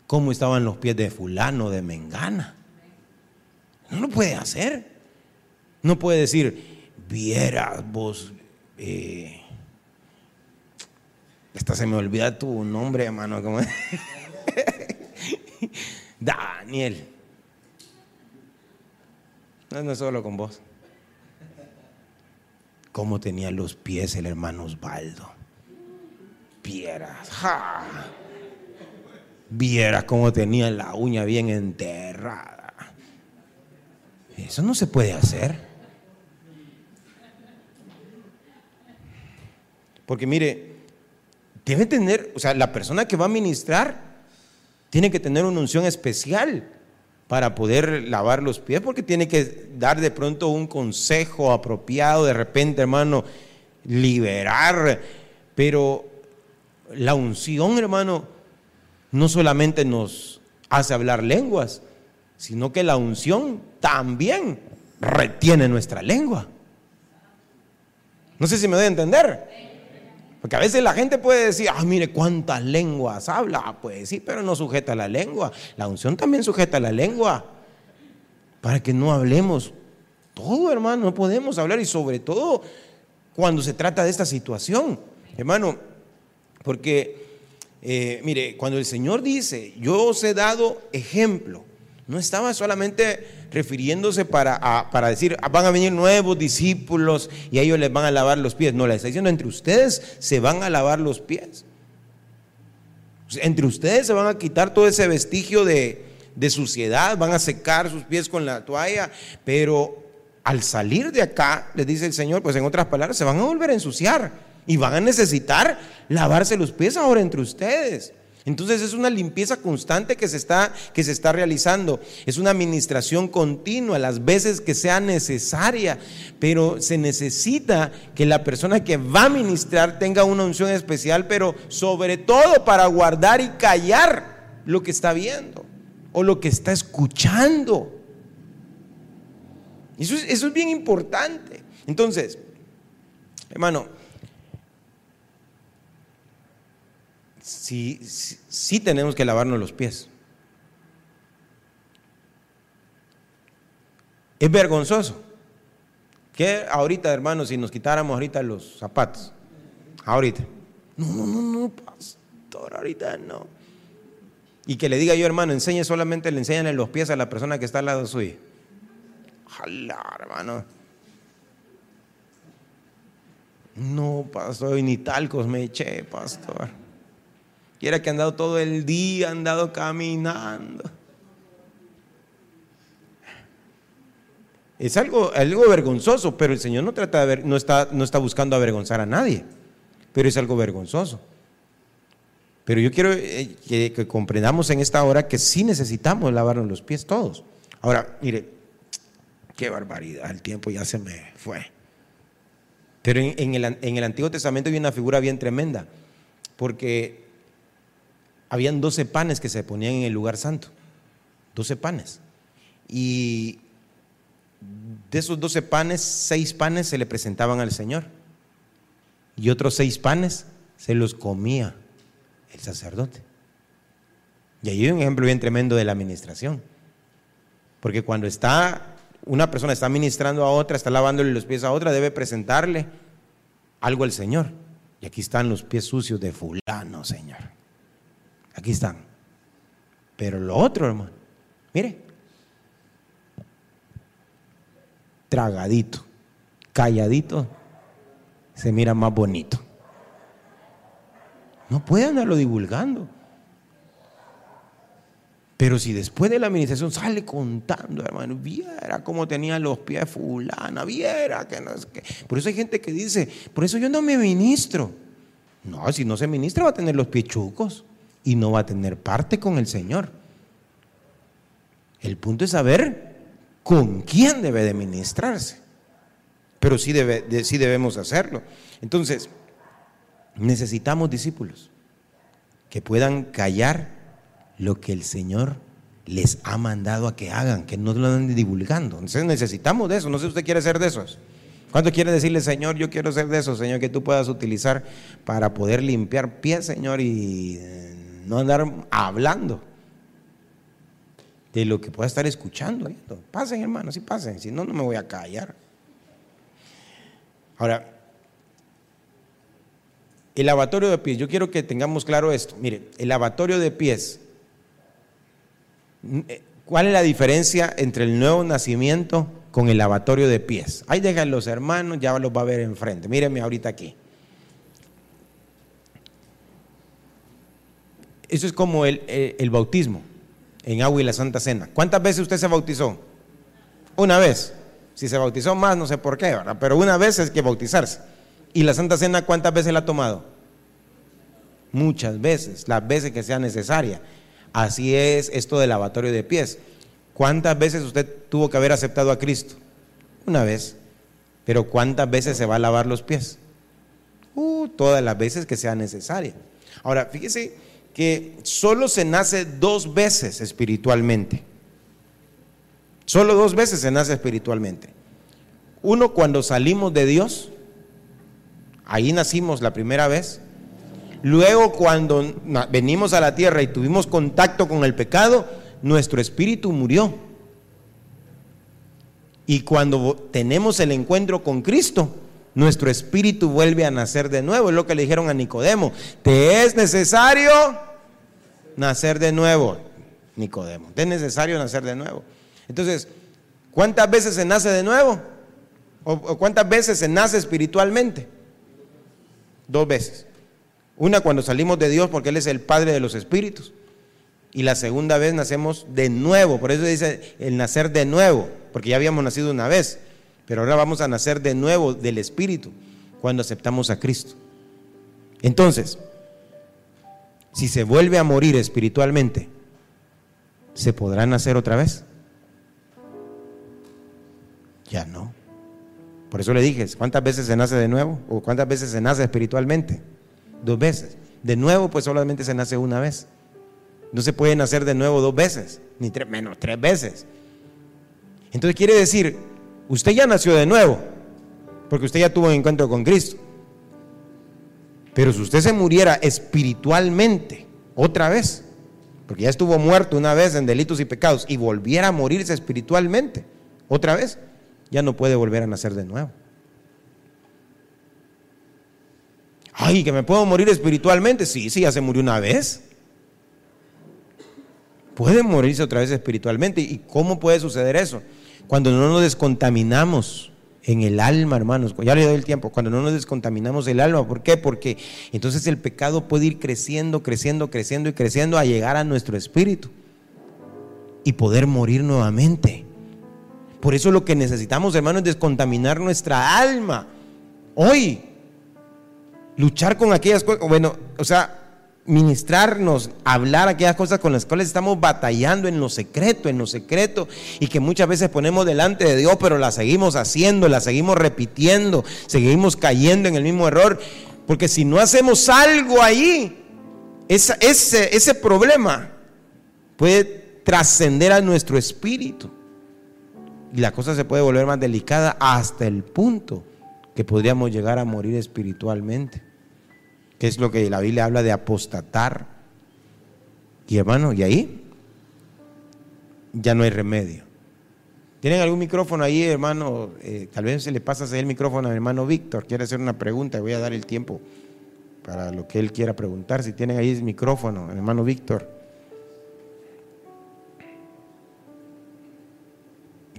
cómo estaban los pies de fulano, de mengana. No lo puede hacer. No puede decir, vieras vos, eh, esta se me olvida tu nombre, hermano, ¿cómo Daniel. No, no es solo con vos. ¿Cómo tenía los pies el hermano Osvaldo? Vieras, ja. Vieras cómo tenía la uña bien enterrada. Eso no se puede hacer. Porque mire, debe tener, o sea, la persona que va a ministrar tiene que tener una unción especial para poder lavar los pies, porque tiene que dar de pronto un consejo apropiado, de repente, hermano, liberar, pero la unción, hermano, no solamente nos hace hablar lenguas, sino que la unción también retiene nuestra lengua. No sé si me doy a entender. Porque a veces la gente puede decir, ah, mire cuántas lenguas habla. Ah, pues sí, pero no sujeta la lengua. La unción también sujeta la lengua. Para que no hablemos todo, hermano. No podemos hablar y sobre todo cuando se trata de esta situación. Hermano, porque, eh, mire, cuando el Señor dice, yo os he dado ejemplo, no estaba solamente refiriéndose para, para decir, van a venir nuevos discípulos y a ellos les van a lavar los pies. No, le está diciendo, entre ustedes se van a lavar los pies. Entre ustedes se van a quitar todo ese vestigio de, de suciedad, van a secar sus pies con la toalla, pero al salir de acá, les dice el Señor, pues en otras palabras, se van a volver a ensuciar y van a necesitar lavarse los pies ahora entre ustedes. Entonces es una limpieza constante que se está, que se está realizando. Es una administración continua las veces que sea necesaria. Pero se necesita que la persona que va a ministrar tenga una unción especial, pero sobre todo para guardar y callar lo que está viendo o lo que está escuchando. Eso es, eso es bien importante. Entonces, hermano, sí, sí, tenemos que lavarnos los pies. Es vergonzoso. Que ahorita, hermano, si nos quitáramos ahorita los zapatos? Ahorita. No, no, no, no, pastor, ahorita no. Y que le diga yo, hermano, enseñe solamente, le enseñan los pies a la persona que está al lado suyo. Ojalá, hermano. No, pastor, ni talcos me eché, pastor. Quiera que han dado todo el día, han andado caminando. Es algo, algo vergonzoso, pero el Señor no, trata de no, está, no está buscando avergonzar a nadie, pero es algo vergonzoso. Pero yo quiero eh, que, que, comprendamos en esta hora que sí necesitamos lavarnos los pies todos. Ahora, mire, qué barbaridad, el tiempo ya se me fue. Pero en, el, en el Antiguo Testamento hay una figura bien tremenda, porque habían 12 panes que se ponían en el lugar santo. 12 panes. Y de esos 12 panes, 6 panes se le presentaban al Señor. Y otros 6 panes se los comía el sacerdote. Y ahí hay un ejemplo bien tremendo de la administración. Porque cuando está una persona está ministrando a otra, está lavándole los pies a otra, debe presentarle algo al Señor. Y aquí están los pies sucios de fulano, Señor. Aquí están. Pero lo otro, hermano, mire, tragadito, calladito, se mira más bonito. No puede andarlo divulgando. Pero si después de la administración sale contando, hermano, viera cómo tenía los pies fulana, viera que no es que. Por eso hay gente que dice, por eso yo no me ministro. No, si no se ministra va a tener los pies chucos y no va a tener parte con el Señor. El punto es saber con quién debe de ministrarse. Pero sí, debe, sí debemos hacerlo. Entonces, necesitamos discípulos que puedan callar lo que el Señor les ha mandado a que hagan, que no lo anden divulgando. Entonces necesitamos de eso. No sé si usted quiere ser de esos. ¿Cuánto quiere decirle, Señor, yo quiero ser de esos, Señor, que tú puedas utilizar para poder limpiar pies, Señor, y no andar hablando de lo que pueda estar escuchando. Pasen, hermanos, sí pasen, si no, no me voy a callar. Ahora, el lavatorio de pies, yo quiero que tengamos claro esto. Mire, el lavatorio de pies, eh, ¿cuál es la diferencia entre el nuevo nacimiento con el lavatorio de pies? Ahí dejan los hermanos, ya los va a ver enfrente. Mírenme ahorita aquí. Eso es como el, bautismo en agua y la Santa Cena. ¿Cuántas veces usted se bautizó? Una vez. Si se bautizó más, no sé por qué, ¿verdad? Pero una vez es que bautizarse. ¿Y la Santa Cena cuántas veces la ha tomado? Muchas veces, las veces que sea necesaria. Así es esto del lavatorio de pies. ¿Cuántas veces usted tuvo que haber aceptado a Cristo? Una vez. Pero ¿cuántas veces se va a lavar los pies? Uh, todas las veces que sea necesaria. Ahora, fíjese que solo se nace dos veces espiritualmente. Solo dos veces se nace espiritualmente. Uno cuando salimos de Dios, ahí nacimos la primera vez. Luego cuando venimos a la tierra y tuvimos contacto con el pecado, nuestro espíritu murió. Y cuando tenemos el encuentro con Cristo, nuestro espíritu vuelve a nacer de nuevo. Es lo que le dijeron a Nicodemo. Te es necesario nacer de nuevo, Nicodemo. Es necesario nacer de nuevo. Entonces, ¿cuántas veces se nace de nuevo? ¿O cuántas veces se nace espiritualmente? Dos veces. Una cuando salimos de Dios porque Él es el Padre de los Espíritus. Y la segunda vez nacemos de nuevo. Por eso dice el nacer de nuevo, porque ya habíamos nacido una vez. Pero ahora vamos a nacer de nuevo del Espíritu cuando aceptamos a Cristo. Entonces, si se vuelve a morir espiritualmente, ¿se podrá nacer otra vez? Ya no. Por eso le dije, ¿cuántas veces se nace de nuevo? ¿O cuántas veces se nace espiritualmente? Dos veces. De nuevo, pues solamente se nace una vez. No se puede nacer de nuevo dos veces, ni menos tres veces. Entonces quiere decir, usted ya nació de nuevo, porque usted ya tuvo un encuentro con Cristo. Pero si usted se muriera espiritualmente otra vez, porque ya estuvo muerto una vez en delitos y pecados, y volviera a morirse espiritualmente otra vez, ya no puede volver a nacer de nuevo. Ay, que me puedo morir espiritualmente. Sí, sí, ya se murió una vez. Puede morirse otra vez espiritualmente. ¿Y cómo puede suceder eso? Cuando no nos descontaminamos en el alma, hermanos. Ya le doy el tiempo. Cuando no nos descontaminamos el alma. ¿Por qué? Porque entonces el pecado puede ir creciendo, creciendo, creciendo y creciendo a llegar a nuestro espíritu y poder morir nuevamente. Por eso lo que necesitamos, hermanos, es descontaminar nuestra alma. Hoy, luchar con aquellas cosas, bueno, o sea, ministrarnos, hablar aquellas cosas con las cuales estamos batallando en lo secreto, en lo secreto, y que muchas veces ponemos delante de Dios, pero la seguimos haciendo, la seguimos repitiendo, seguimos cayendo en el mismo error, porque si no hacemos algo ahí, ese, ese problema puede trascender a nuestro espíritu. Y la cosa se puede volver más delicada hasta el punto que podríamos llegar a morir espiritualmente, que es lo que la Biblia habla de apostatar. Y hermano, y ahí ya no hay remedio. ¿Tienen algún micrófono ahí, hermano? Eh, tal vez se le pasa el micrófono al hermano Víctor. Quiere hacer una pregunta. Voy a dar el tiempo para lo que él quiera preguntar. Si tienen ahí el micrófono, hermano Víctor.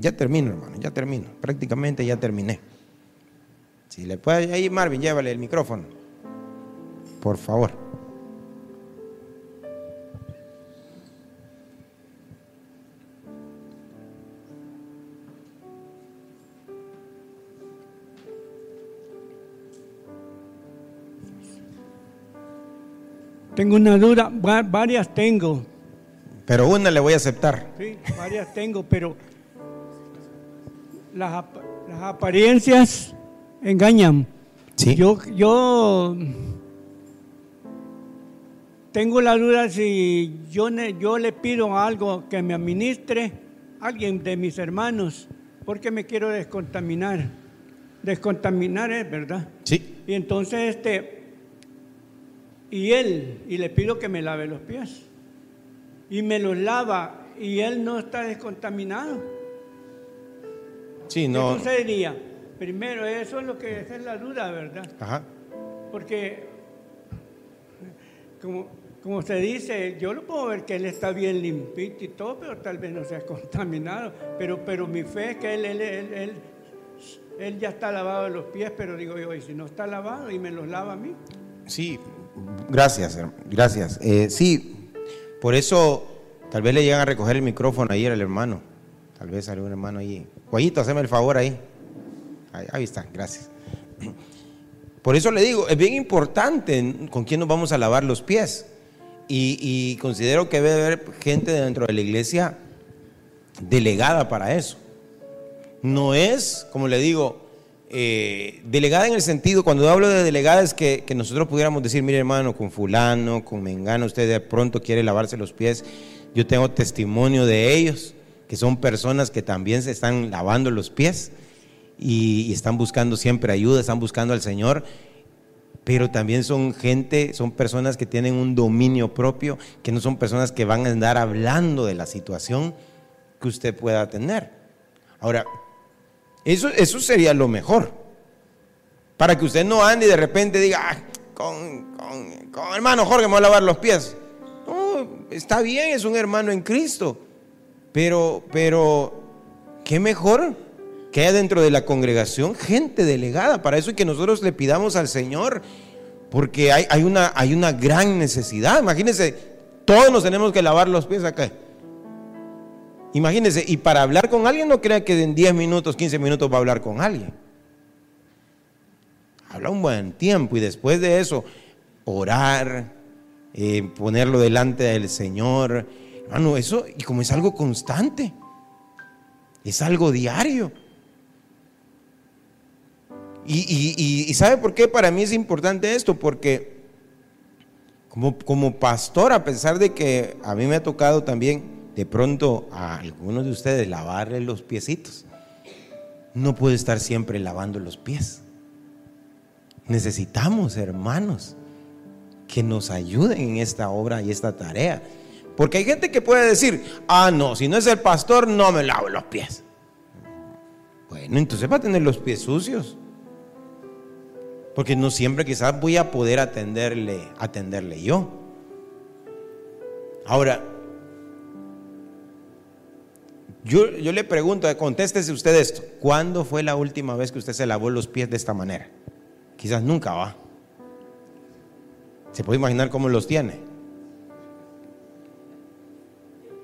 Ya termino, hermano, ya termino. Prácticamente ya terminé. Si le puede ahí, Marvin, llévale el micrófono. Por favor. Tengo una duda, varias tengo. Pero una le voy a aceptar. Sí, varias tengo, pero las, apariencias engañan. Yo, yo tengo la duda si yo, yo le pido algo que me administre alguien de mis hermanos, porque me quiero descontaminar. Descontaminar es verdad. Sí. Y entonces este, y él, y le pido que me lave los pies. Y me los lava, y él no está descontaminado. Sí, no. ¿Qué sucedería? Primero, eso es lo que es la duda, ¿verdad? Ajá. Porque, como, como se dice, yo lo puedo ver que él está bien limpito y todo, pero tal vez no sea contaminado. Pero, pero mi fe es que él, él, él, él, ya está lavado de los pies, pero digo yo, y si no está lavado y me los lava a mí. Sí, gracias, gracias. Eh, sí, por eso tal vez le llegan a recoger el micrófono ayer al hermano. Tal vez algún hermano ahí. Guayito, haceme el favor ahí. ahí. está, gracias. Por eso le digo, es bien importante con quién nos vamos a lavar los pies. Y, considero que debe haber gente dentro de la iglesia delegada para eso. No es, como le digo, eh, delegada en el sentido, cuando hablo de delegada es que, nosotros pudiéramos decir, mire hermano, con fulano, con mengano, usted de pronto quiere lavarse los pies, yo tengo testimonio de ellos, que son personas que también se están lavando los pies y están buscando siempre ayuda, están buscando al Señor pero también son gente, son personas que tienen un dominio propio, que no son personas que van a andar hablando de la situación que usted pueda tener. Ahora, eso, eso sería lo mejor. Para que usted no ande y de repente diga, ah, con, con, hermano Jorge me voy a lavar los pies. No, está bien, es un hermano en Cristo. Pero, pero, ¿qué mejor? Que haya dentro de la congregación gente delegada. Para eso y que nosotros le pidamos al Señor, porque hay, hay, una, hay una gran necesidad. Imagínense, todos nos tenemos que lavar los pies acá. Imagínense, y para hablar con alguien no crea que en 10 minutos, 15 minutos va a hablar con alguien. Habla un buen tiempo y después de eso, orar, eh, ponerlo delante del Señor. Hermano, eso, y como es algo constante, es algo diario. Y, ¿sabe por qué para mí es importante esto? Porque como, como pastor, a pesar de que a mí me ha tocado también de pronto a algunos de ustedes lavarle los piecitos, no puedo estar siempre lavando los pies. Necesitamos, hermanos, que nos ayuden en esta obra y esta tarea. Porque hay gente que puede decir, ah, no, si no es el pastor, no me lavo los pies. Bueno, entonces va a tener los pies sucios porque no siempre quizás voy a poder atenderle, atenderle yo. Ahora, yo, yo le pregunto, contéstese usted esto, ¿cuándo fue la última vez que usted se lavó los pies de esta manera? Quizás nunca va. ¿Se puede imaginar cómo los tiene?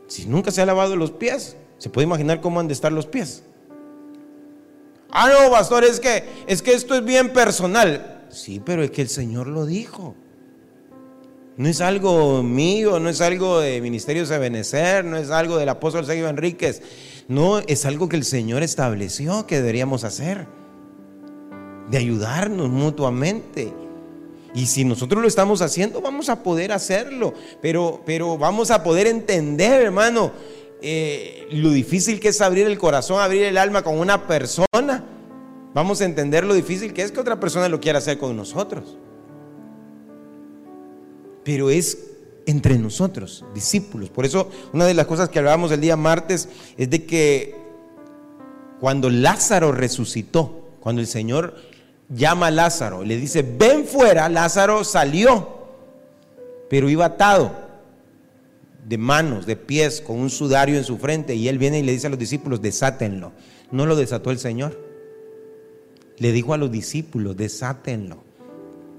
Si nunca se ha lavado los pies, ¿se puede imaginar cómo han de estar los pies? Ah, no, pastor, es que, es que esto es bien personal. Sí, pero es que el Señor lo dijo. No es algo mío, no es algo de Ministerio de Benecer, no es algo del apóstol Sergio Enríquez. No, es algo que el Señor estableció que deberíamos hacer. De ayudarnos mutuamente. Y si nosotros lo estamos haciendo, vamos a poder hacerlo. Pero, pero vamos a poder entender, hermano, eh, lo difícil que es abrir el corazón, abrir el alma con una persona, vamos a entender lo difícil que es que otra persona lo quiera hacer con nosotros. Pero es entre nosotros, discípulos. Por eso una de las cosas que hablábamos el día martes es de que cuando Lázaro resucitó, cuando el Señor llama a Lázaro, le dice, ven fuera, Lázaro salió, pero iba atado de manos, de pies, con un sudario en su frente, y él viene y le dice a los discípulos, desátenlo. No lo desató el Señor. Le dijo a los discípulos, desátenlo.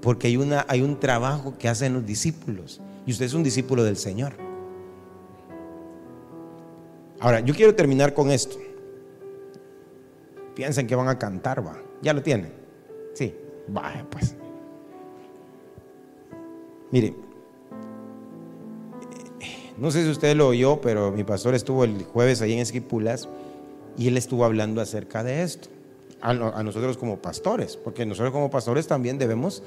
Porque hay, una, hay un trabajo que hacen los discípulos. Y usted es un discípulo del Señor. Ahora, yo quiero terminar con esto. Piensen que van a cantar, va. ¿Ya lo tienen? Sí, vaya pues. Mire, no sé si usted lo oyó, pero mi pastor estuvo el jueves ahí en Esquipulas y él estuvo hablando acerca de esto. A, nosotros como pastores, porque nosotros como pastores también debemos,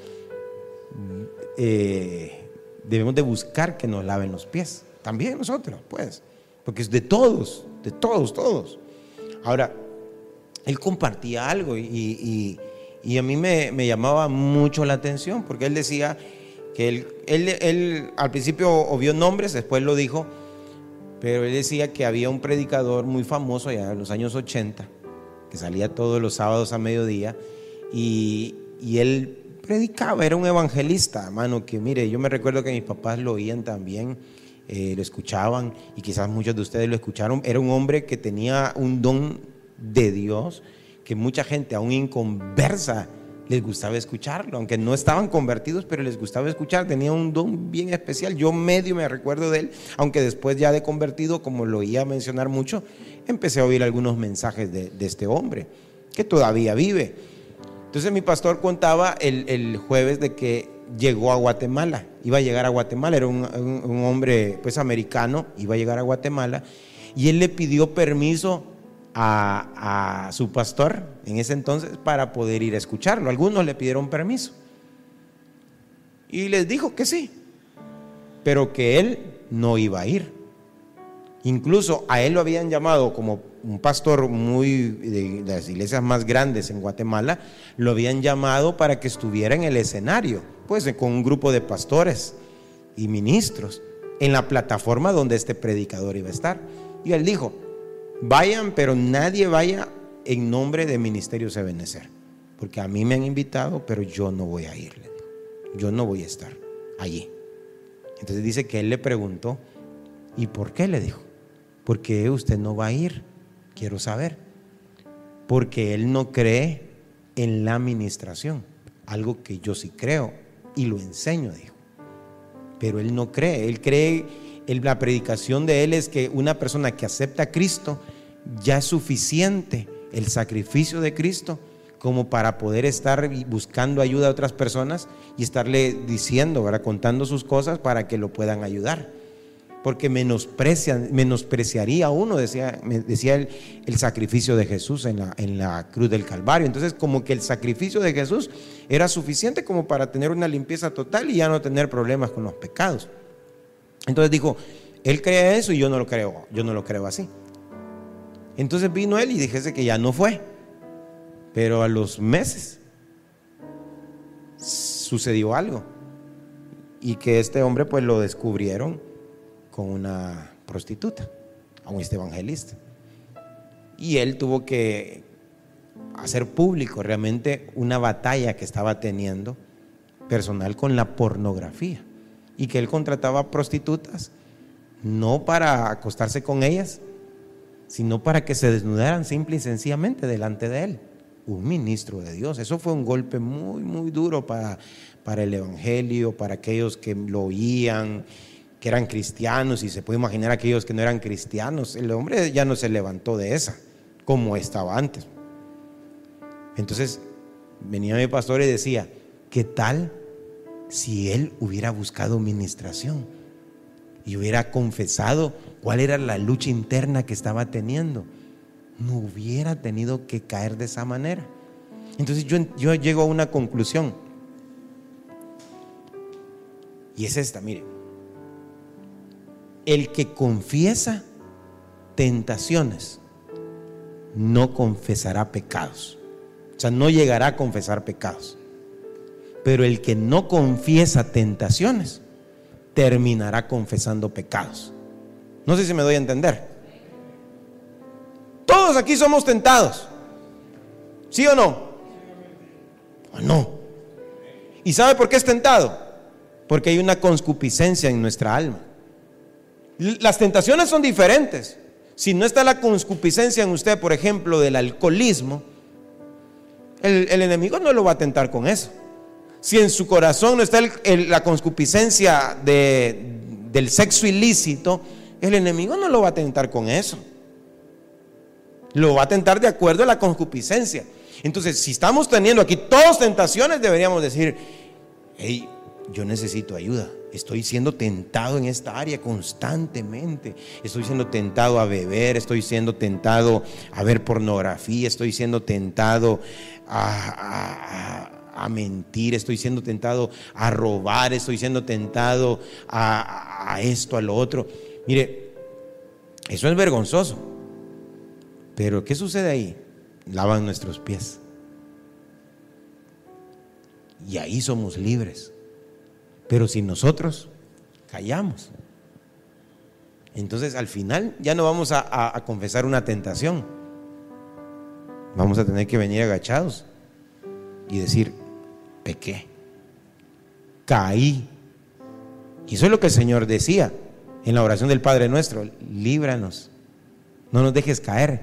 eh, debemos de buscar que nos laven los pies. También nosotros, pues, porque es de todos, de todos, todos. Ahora, él compartía algo y, a mí me llamaba mucho la atención, porque él decía que él, él, al principio obvió nombres, después lo dijo, pero él decía que había un predicador muy famoso allá en los años 80, que salía todos los sábados a mediodía, y, él predicaba, era un evangelista, hermano, que mire, yo me recuerdo que mis papás lo oían también, eh, lo escuchaban, y quizás muchos de ustedes lo escucharon, era un hombre que tenía un don de Dios, que mucha gente aún inconversa les gustaba escucharlo, aunque no estaban convertidos, pero les gustaba escuchar, tenía un don bien especial. Yo medio me recuerdo de él, aunque después ya de convertido, como lo oía mencionar mucho, empecé a oír algunos mensajes de, este hombre, que todavía vive. Entonces mi pastor contaba el, jueves de que llegó a Guatemala, iba a llegar a Guatemala, era un, un, hombre pues americano, iba a llegar a Guatemala, Y él le pidió permiso a, su pastor en ese entonces para poder ir a escucharlo. Algunos le pidieron permiso. Y les dijo que sí, pero que él no iba a ir. Incluso a él lo habían llamado como un pastor muy de, las iglesias más grandes en Guatemala, lo habían llamado para que estuviera en el escenario, pues con un grupo de pastores y ministros en la plataforma donde este predicador iba a estar. Y él dijo, vayan, pero nadie vaya en nombre de Ministerio Sebenecer, porque a mí me han invitado, pero yo no voy a ir, yo no voy a estar allí. Entonces dice que él le preguntó, ¿y por qué? Le dijo, porque usted no va a ir quiero saber. Porque él no cree en la administración, algo que yo sí creo y lo enseño, dijo. Pero él no cree, él cree, la predicación de él es que una persona que acepta a Cristo ya es suficiente el sacrificio de Cristo como para poder estar buscando ayuda a otras personas y estarle diciendo, contando sus cosas para que lo puedan ayudar porque menosprecian, menospreciaría uno, decía, decía el, sacrificio de Jesús en la cruz del Calvario. Entonces, como que el sacrificio de Jesús era suficiente como para tener una limpieza total y ya no tener problemas con los pecados. Entonces dijo, él cree eso y yo no lo creo, yo no lo creo así. Entonces vino él y dijese que ya no fue. Pero a los meses sucedió algo. Y que este hombre pues lo descubrieron con una prostituta, a un este evangelista. Y él tuvo que hacer público realmente una batalla que estaba teniendo personal con la pornografía y que él contrataba prostitutas no para acostarse con ellas, sino para que se desnudaran simple y sencillamente delante de él. Un ministro de Dios. Eso fue un golpe muy, muy duro para, para el Evangelio, para aquellos que lo oían que eran cristianos y se puede imaginar aquellos que no eran cristianos. El hombre ya no se levantó de esa como estaba antes. Entonces venía mi pastor y decía, ¿qué tal si él hubiera buscado ministración y hubiera confesado cuál era la lucha interna que estaba teniendo? No hubiera tenido que caer de esa manera. Entonces yo, yo llego a una conclusión. Y es esta, mire el que confiesa tentaciones no confesará pecados. O sea, no llegará a confesar pecados. Pero el que no confiesa tentaciones terminará confesando pecados. No sé si me doy a entender. Todos aquí somos tentados. ¿Sí o no? ¿O no? ¿Y sabe por qué es tentado? Porque hay una conscupiscencia en nuestra alma. Las tentaciones son diferentes. Si no está la conscupiscencia en usted, por ejemplo, del alcoholismo, el, enemigo no lo va a tentar con eso. Si en su corazón no está la conscupiscencia del sexo ilícito, el enemigo no lo va a tentar con eso. Lo va a tentar de acuerdo a la concupiscencia. Entonces, si estamos teniendo aquí todas tentaciones, deberíamos decir, hey, yo necesito ayuda. Estoy siendo tentado en esta área constantemente. Estoy siendo tentado a beber, estoy siendo tentado a ver pornografía, estoy siendo tentado a, mentir, estoy siendo tentado a robar, estoy siendo tentado a, a esto, a lo otro. Mire, eso es vergonzoso. Pero ¿qué sucede ahí? Lavan nuestros pies. Y ahí somos libres. Pero si nosotros callamos, entonces al final ya no vamos a, confesar una tentación. Vamos a tener que venir agachados y decir, pequé, caí. Y eso es lo que el Señor decía en la oración del Padre nuestro, líbranos, no nos dejes caer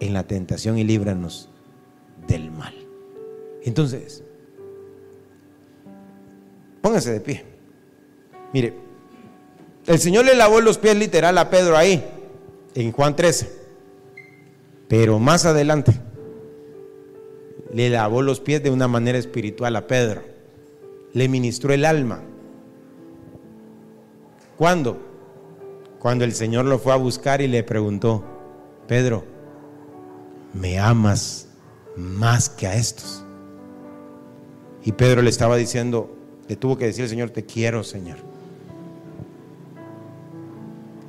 en la tentación y líbranos del mal. Entonces, Póngase de pie. Mire, el Señor le lavó los pies literal a Pedro ahí, en Juan 13. Pero más adelante, le lavó los pies de una manera espiritual a Pedro. Le ministró el alma. ¿Cuándo? cuando el Señor lo fue a buscar y le preguntó, Pedro, ¿me amas más que a estos? Y Pedro le estaba diciendo, le tuvo que decir al Señor, te quiero, Señor.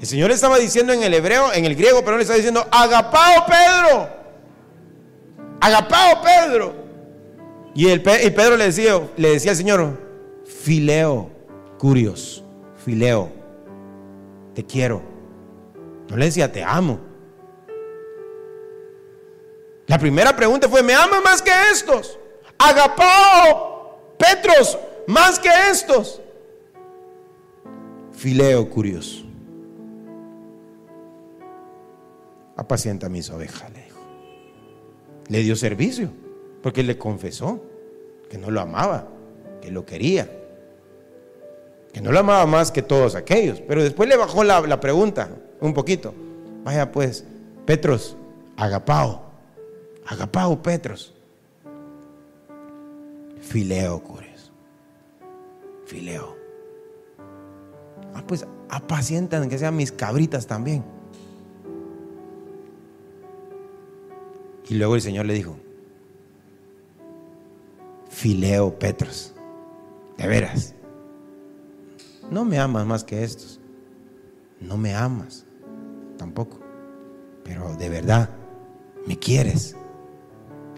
El Señor le estaba diciendo en el hebreo, en el griego, pero le estaba diciendo, agapao Pedro, agapao Pedro. Y, el, y Pedro le decía, le decía al Señor, fileo, curios, fileo, te quiero. No le decía, te amo. La primera pregunta fue, ¿me ama más que estos? Agapao, Petros, más que estos. Fileo, curioso. Apacienta mis ovejas, le dijo. Le dio servicio, porque le confesó que no lo amaba, que lo quería que no lo amaba más que todos aquellos, pero después le bajó la, pregunta un poquito. Vaya pues, Petros, agapao, agapao Petros. Fileo, cures. Fileo. Ah, pues apacientan que sean mis cabritas también. Y luego el Señor le dijo, Fileo Petros, de veras no me amas más que estos. No me amas tampoco. Pero de verdad, me quieres.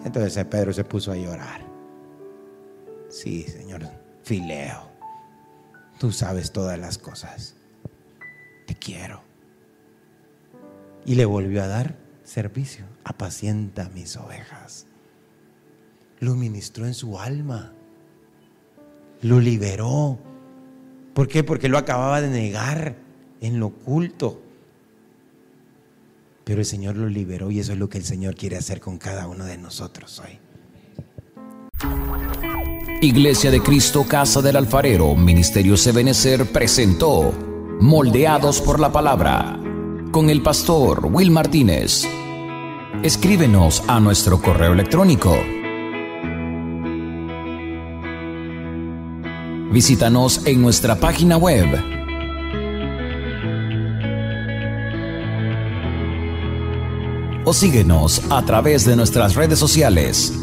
Entonces Pedro se puso a llorar. Sí, Señor, fileo. Tú sabes todas las cosas. Te quiero. Y le volvió a dar servicio. Apacienta mis ovejas. Lo ministró en su alma. Lo liberó ¿Por qué? Porque lo acababa de negar en lo oculto. Pero el Señor lo liberó y eso es lo que el Señor quiere hacer con cada uno de nosotros hoy. Iglesia de Cristo, Casa del Alfarero, Ministerio Sebenecer presentó Moldeados por la Palabra con el pastor Will Martínez. Escríbenos a nuestro correo electrónico Visítanos en nuestra página web o síguenos a través de nuestras redes sociales.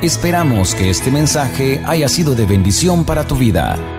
Esperamos que este mensaje haya sido de bendición para tu vida.